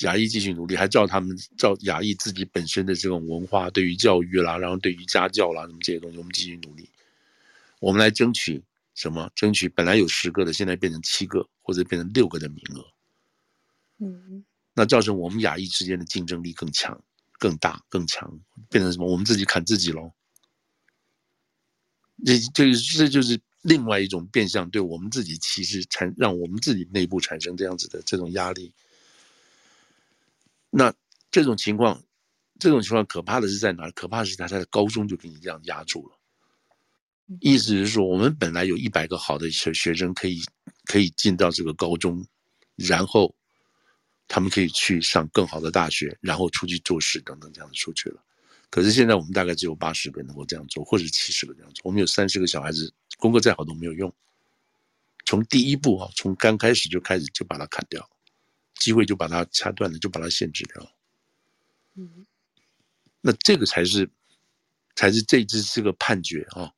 亚裔继续努力，还照他们照亚裔自己本身的这种文化，对于教育啦，然后对于家教啦，什么这些东西，我们继续努力。我们来争取什么？争取本来有十个的，现在变成七个，或者变成六个的名额。嗯，那造成我们亚裔之间的竞争力更强、更大、更强，变成什么？我们自己砍自己喽。这、这、这就是另外一种变相对我们自己其实产，让我们自己内部产生这样子的这种压力。那这种情况，这种情况可怕的是在哪？可怕的是他在高中就给你这样压住了。意思是说，我们本来有一百个好的学学生可以可以进到这个高中然后他们可以去上更好的大学，然后出去做事等等这样子出去了。可是现在我们大概只有八十个能够这样做，或者七十个这样做。我们有三十个小孩子，功课再好都没有用。从第一步啊，从刚开始就开始就把它砍掉，机会就把它掐断了，就把它限制掉。嗯，那这个才是，才是这次这个判决啊，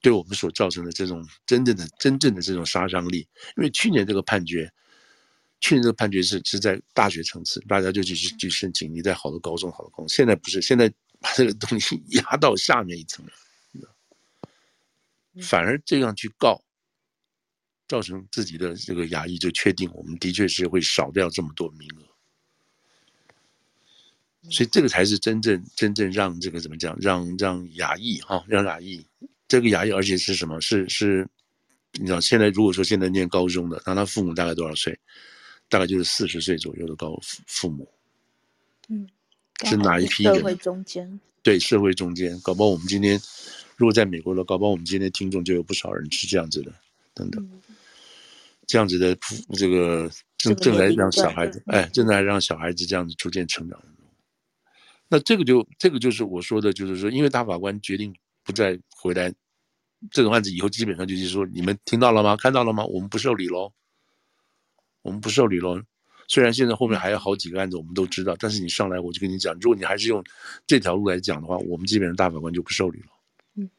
对我们所造成的这种真正的、真正的这种杀伤力。因为去年这个判决，去年这个判决是是在大学层次，大家就去去申请你在好的高中、好的高中。现在不是，现在把这个东西压到下面一层了，反而这样去告。造成自己的这个牙医就确定，我们的确是会少掉这么多名额，所以这个才是真正真正让这个怎么讲，让让牙医哈，让牙医这个牙医，而且是什么？是是，你知道现在如果说现在念高中的，那他父母大概多少岁？大概就是四十岁左右的高父父母，嗯，是哪一批人？社会中间，对，社会中间，搞不好我们今天如果在美国的，搞不好我们今天听众就有不少人是这样子的，等等。嗯这样子的这个正正在让小孩子哎，正在让小孩子这样子逐渐成长。那这个就这个就是我说的，就是说，因为大法官决定不再回来，这种案子以后基本上就是说，你们听到了吗？看到了吗？我们不受理喽，我们不受理喽。虽然现在后面还有好几个案子我们都知道，但是你上来我就跟你讲，如果你还是用这条路来讲的话，我们基本上大法官就不受理了。嗯。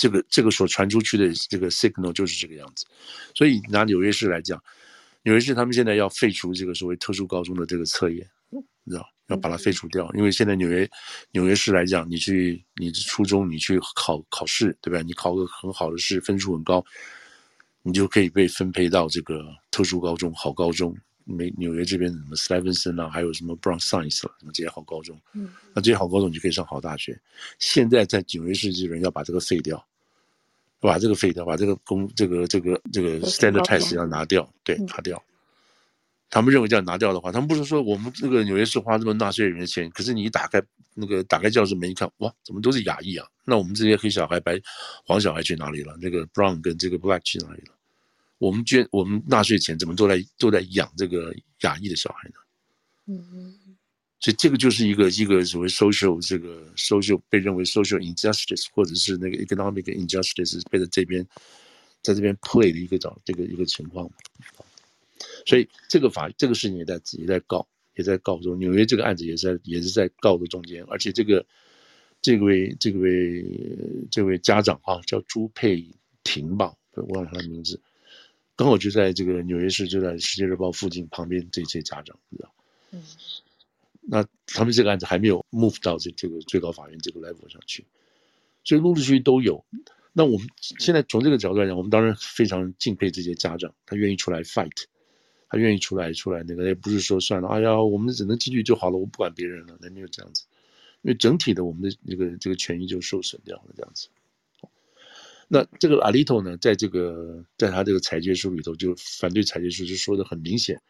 这个这个所传出去的这个 signal 就是这个样子，所以拿纽约市来讲，纽约市他们现在要废除这个所谓特殊高中的这个测验，你知道，要把它废除掉，因为现在纽约纽约市来讲，你去你初中你去考考试，对吧？你考个很好的试，分数很高，你就可以被分配到这个特殊高中、好高中。美纽约这边什么 Stuyvesant 啊，还有什么 Brown Science 了，什么这些好高中，嗯那这些好高中你就可以上好大学。现在在纽约市这边要把这个废掉。把这个废掉，把这个公这个这个这个 standard test 要拿掉，对，拿掉。他们认为这样拿掉的话，他们不是说我们这个纽约市花这么纳税人的钱，可是你一打开那个打开教室门一看，哇，怎么都是亚裔啊？那我们这些黑小孩、白黄小孩去哪里了？这个 brown 跟这个 black 去哪里了？我们捐我们纳税钱怎么都在都在养这个亚裔的小孩呢？嗯嗯。所以这个就是一个一个所谓 social 这个 social 被认为 social injustice 或者是那个 economic injustice 被在这边在这边 play 的一个找这个一个情况。所以这个法这个事情也在也在告也在告中，纽约这个案子也在也是在告的中间，而且这个这位这位这位家长啊叫朱佩婷吧，我忘了他的名字，刚好就在这个纽约市就在世界日报附近旁边这些家长，知道？嗯。那他们这个案子还没有 move 到这这个最高法院这个 level 上去，所以陆陆续续都有。那我们现在从这个角度来讲，我们当然非常敬佩这些家长，他愿意出来 fight，他愿意出来出来那个，也不是说算了，哎呀，我们只能进去就好了，我不管别人了，那没有这样子。因为整体的我们的这个这个权益就受损掉了这样子。那这个 Alito 呢，在这个在他这个裁决书里头，就反对裁决书就说的很明显，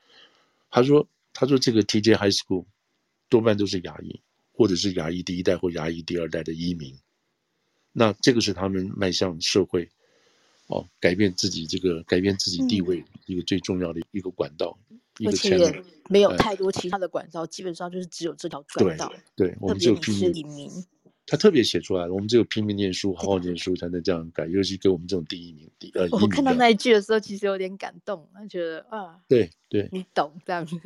他说他说这个 TJ High School。多半都是亚裔，或者是亚裔第一代或亚裔第二代的移民，那这个是他们迈向社会，哦，改变自己这个改变自己地位一个最重要的一个管道，嗯、一个前路。没有太多其他的管道，哎、基本上就是只有这条管道。对，对我们就是移民。他特别写出来了，我们只有拼命念书，好好念书才能这样改，尤其给我们这种第一名，第呃。我看到那一句的时候，其实有点感动，他觉得啊，对对，你懂这样子，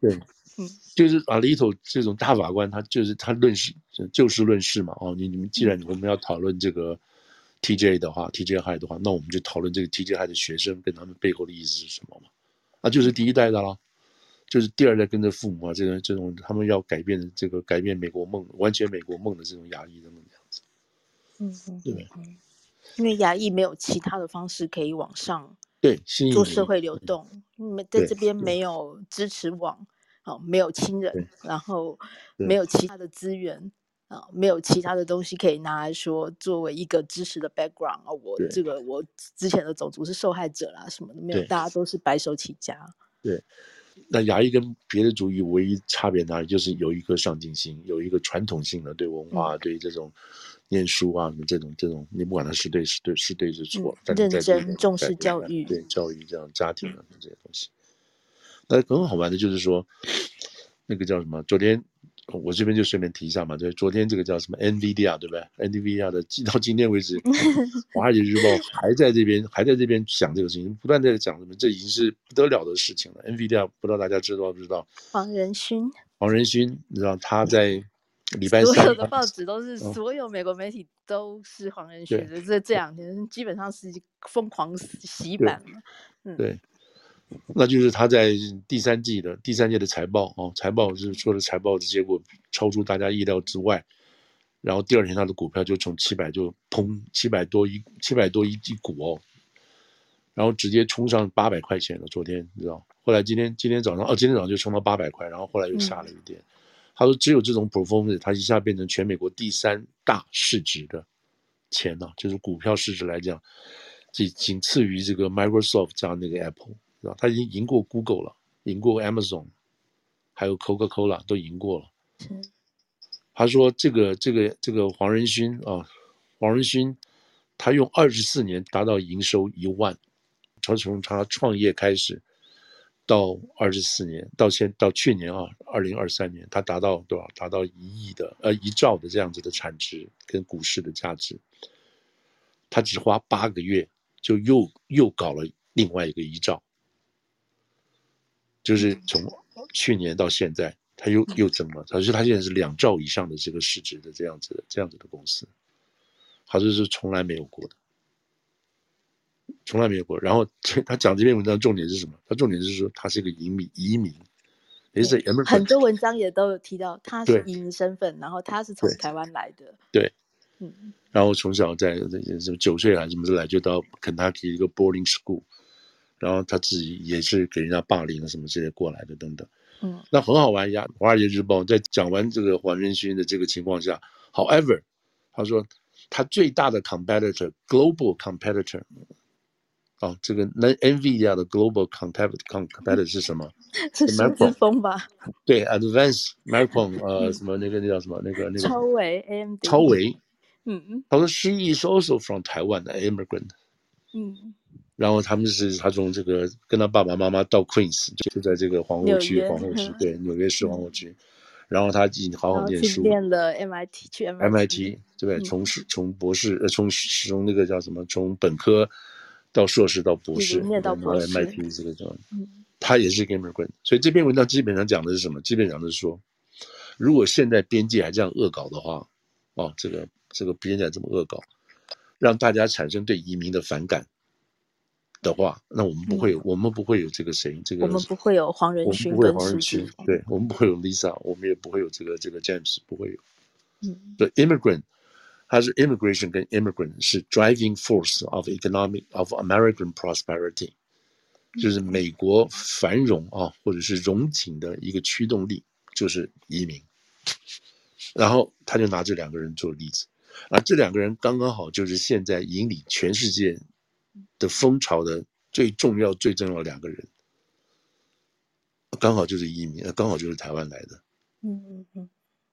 对。就是阿里头这种大法官，他就是他论事就事论事嘛。哦，你你们既然我们要讨论这个 TJ 的话，TJ High 的话，那我们就讨论这个 TJ High 的学生跟他们背后的意思是什么嘛？啊，就是第一代的啦，就是第二代跟着父母啊，这种这种他们要改变的这个改变美国梦，完全美国梦的这种亚裔的样子。嗯嗯，对，因为亚裔没有其他的方式可以往上对做社会流动，没在这边没有支持网。哦，没有亲人，然后没有其他的资源啊，没有其他的东西可以拿来说作为一个知识的 background 啊。我这个我之前的种族是受害者啦，什么的没有，大家都是白手起家。对，那牙医跟别的族裔唯一差别哪里？就是有一颗上进心，有一个传统性的对文化、嗯、对这种念书啊什么这种这种，你不管他是对是对是对是错，嗯、认真重视教育，对教育这样家庭啊这些东西。那很好玩的就是说，那个叫什么？昨天。我这边就顺便提一下嘛，就是昨天这个叫什么 NVIDIA 对不对？NVIDIA 的，到今天为止，《华尔街日报》还在这边还在这边讲这个事情，不断在讲什么，这已经是不得了的事情了。NVIDIA 不知道大家知道不知道？黄仁勋，黄仁勋，你知道他在礼拜三，所有的报纸都是，所有美国媒体都是黄仁勋的，这这两天基本上是疯狂洗版了。嗯，对。那就是他在第三季的第三届的财报哦，财报是说的财报的结果超出大家意料之外，然后第二天他的股票就从七百就砰七百多一七百多一一股哦，然后直接冲上八百块钱了。昨天你知道，后来今天今天早上哦，今天早上就冲到八百块，然后后来又下了一点。嗯、他说只有这种 performance，他一下变成全美国第三大市值的钱呢、啊，就是股票市值来讲，仅仅次于这个 Microsoft 加那个 Apple。他已经赢过 Google 了，赢过 Amazon，还有 Coca-Cola 都赢过了。嗯、他说：“这个这个这个黄仁勋啊，黄仁勋，他用二十四年达到营收一万，他从他创业开始到二十四年，到现到去年啊，二零二三年，他达到多少？达到一亿的呃一兆的这样子的产值跟股市的价值，他只花八个月就又又搞了另外一个一兆。”就是从去年到现在，他又又增了。他说他现在是两兆以上的这个市值的这样子的这样子的公司，他说是从来没有过的，从来没有过。然后他讲这篇文章重点是什么？他重点是说他是一个移民移民，也是很多文章也都有提到他是移民身份，然后他是从台湾来的。对，嗯，然后从小在什么九岁还是什么来就到肯塔基一个 boarding school。然后他自己也是给人家霸凌了什么这些过来的等等，嗯，那很好玩呀。华尔街日报在讲完这个黄仁勋的这个情况下，however，他说他最大的 competitor，global competitor，哦，这个那 NVIDIA 的 global competitor 是什么？是数字风吧？对，Advanced Micron，呃，什么那个那叫什么那个那个超维 AMD，超维，嗯嗯，他说 she is also from Taiwan immigrant，嗯。然后他们是他从这个跟他爸爸妈妈到 Queens，就在这个皇后区，皇后区 对纽约市皇后区。嗯、然后他已经好好念书，念了 MIT 去 MIT, 对不对？从是从博士呃从从那个叫什么从本科到硕士到博士，念到 MIT 这个叫，嗯、他也是 immigrant。所以这篇文章基本上讲的是什么？基本上是说，如果现在边界还这样恶搞的话，哦，这个这个边界这么恶搞，让大家产生对移民的反感。的话，那我们不会有，嗯、我们不会有这个谁，这个我们不会有黄仁勋，不会黄仁勋，对，我们不会有 Lisa，我们也不会有这个这个 James，不会有。嗯，The immigrant，它是 immigration 跟 immigrant 是 driving force of economic of American prosperity，就是美国繁荣啊，或者是荣景的一个驱动力，就是移民。然后他就拿这两个人做例子，而这两个人刚刚好就是现在引领全世界。的风潮的最重要、最重要的两个人，刚好就是移民，刚好就是台湾来的。嗯嗯嗯。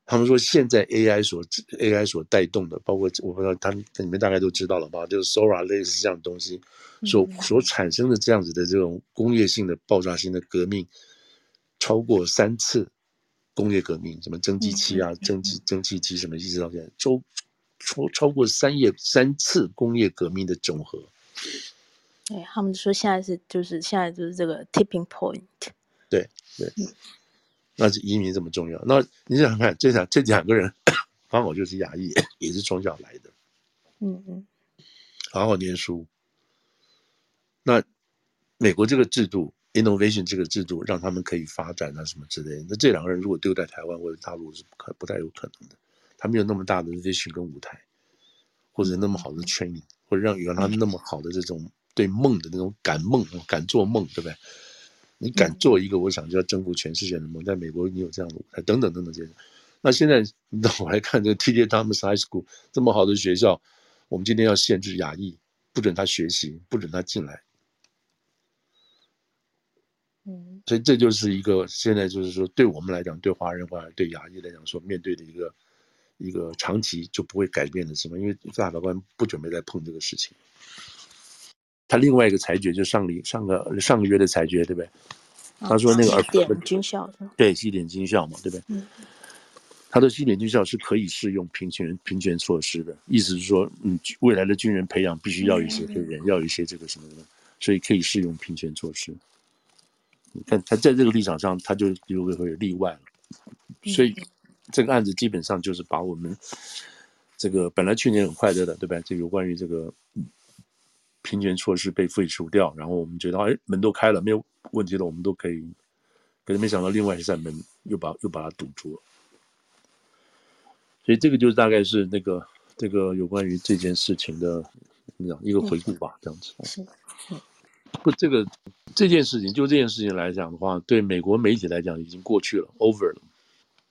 他们说，现在 AI 所 AI 所带动的，包括我不知道他们你们大概都知道了吧？就是 Sora 类似这样的东西所所产生的这样子的这种工业性的爆炸性的革命，超过三次工业革命，什么蒸汽机啊、蒸汽蒸汽机什么，一直到现在，超超超过三页三次工业革命的总和。对，他们说现在是就是现在就是这个 tipping point。对对，嗯、那是移民这么重要。那你想想看，这两这两个人刚好就是亚裔，也是从小来的。嗯嗯，好好念书。那美国这个制度，innovation 这个制度，让他们可以发展啊什么之类的。那这两个人如果丢在台湾或者大陆是不可不太有可能的。他没有那么大的 vision 跟舞台，或者那么好的 training。或者让原来那么好的这种对梦的那种敢梦、敢做梦，对不对？你敢做一个，我想就要征服全世界的梦。在美国，你有这样的舞台，等等等等这些。那现在，那我来看这个 T.J. Thomas High School 这么好的学校，我们今天要限制亚裔，不准他学习，不准他进来。嗯，所以这就是一个现在就是说，对我们来讲，对华人或者对亚裔来讲，所面对的一个一个长期就不会改变的什么？因为大法官不准备再碰这个事情。他另外一个裁决就上礼上个上个月的裁决，对不对？他说那个西点军校对西点军校嘛，对不对？嗯。他的西点军校是可以适用平权平权措施的，意思是说，嗯，未来的军人培养必须要一些黑人，要一些这个什么的，所以可以适用平权措施。你看他在这个立场上，他就就会会有例外了。所以这个案子基本上就是把我们这个本来去年很快乐的，对吧？这有关于这个平权措施被废除掉，然后我们觉得哎门都开了，没有问题了，我们都可以。可是没想到另外一扇门又把又把它堵住了。所以这个就是大概是那个这个有关于这件事情的一个回顾吧，这样子。是，不，这个这件事情就这件事情来讲的话，对美国媒体来讲已经过去了，over 了。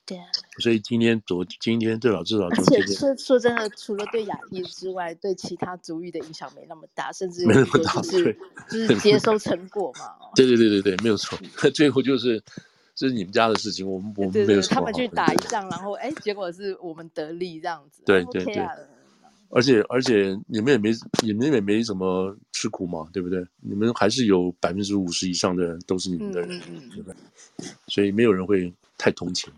对啊。所以今天昨今天至少至少。而且说说真的，除了对亚裔之外，对其他族裔的影响没那么大，甚至有没那么大，对，就是 接收成果嘛。对对对对对，没有错。最后就是。这是你们家的事情，我们我们没有。他们去打一仗，然后哎，结果是我们得利这样子。对对对。而且而且你们也没你们也没怎么吃苦嘛，对不对？你们还是有百分之五十以上的人都是你们的人，对不对？所以没有人会太同情，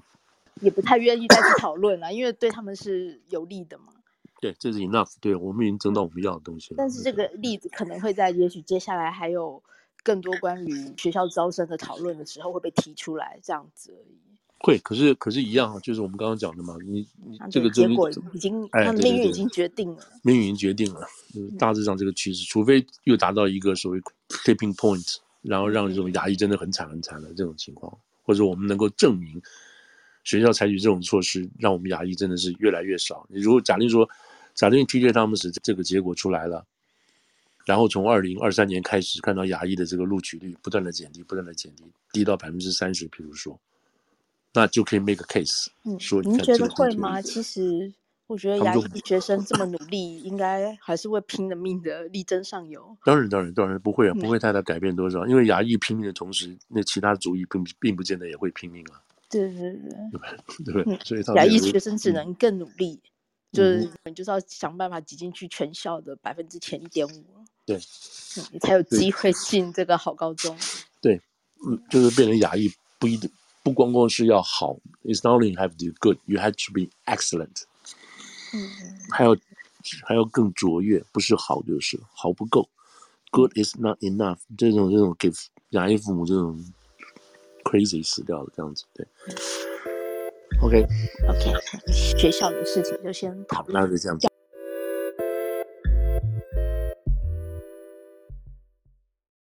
也不太愿意再去讨论了，因为对他们是有利的嘛。对，这是 enough。对，我们已经争到我们要的东西了。但是这个例子可能会在，也许接下来还有。更多关于学校招生的讨论的时候会被提出来，这样子而已。会，可是可是，一样，就是我们刚刚讲的嘛，你你这个结果已经，他的命运已经决定了，命运已经决定了，就是大致上这个趋势，除非又达到一个所谓 tipping point，然后让这种压抑真的很惨很惨的这种情况，或者我们能够证明学校采取这种措施，让我们牙医真的是越来越少。你如果假定说，假定 TJ 汤姆斯这个结果出来了。然后从二零二三年开始，看到牙医的这个录取率不断的减低，不断的减低，低到百分之三十，比如说，那就可以 make a case，嗯，说您觉得会吗？其实我觉得牙医学生这么努力，应该还是会拼了命的力争上游。当然，当然，当然不会啊，不会太大改变多少，嗯、因为牙医拼命的同时，那其他族裔并并不见得也会拼命啊。对对对，对不对？嗯、所以他亚裔学生只能更努力，嗯、就是你就是要想办法挤进去全校的百分之前一点五。对，你才有机会进这个好高中。对，嗯，就是变成亚裔，不一定不光光是要好，It's not only have to be good, you have to be excellent。嗯，还要还要更卓越，不是好就是好不够，Good is not enough。这种这种给亚裔父母这种 crazy 死掉了这样子，对。OK，OK，Okay. Okay. 学校的事情就先讨论。那就这样子。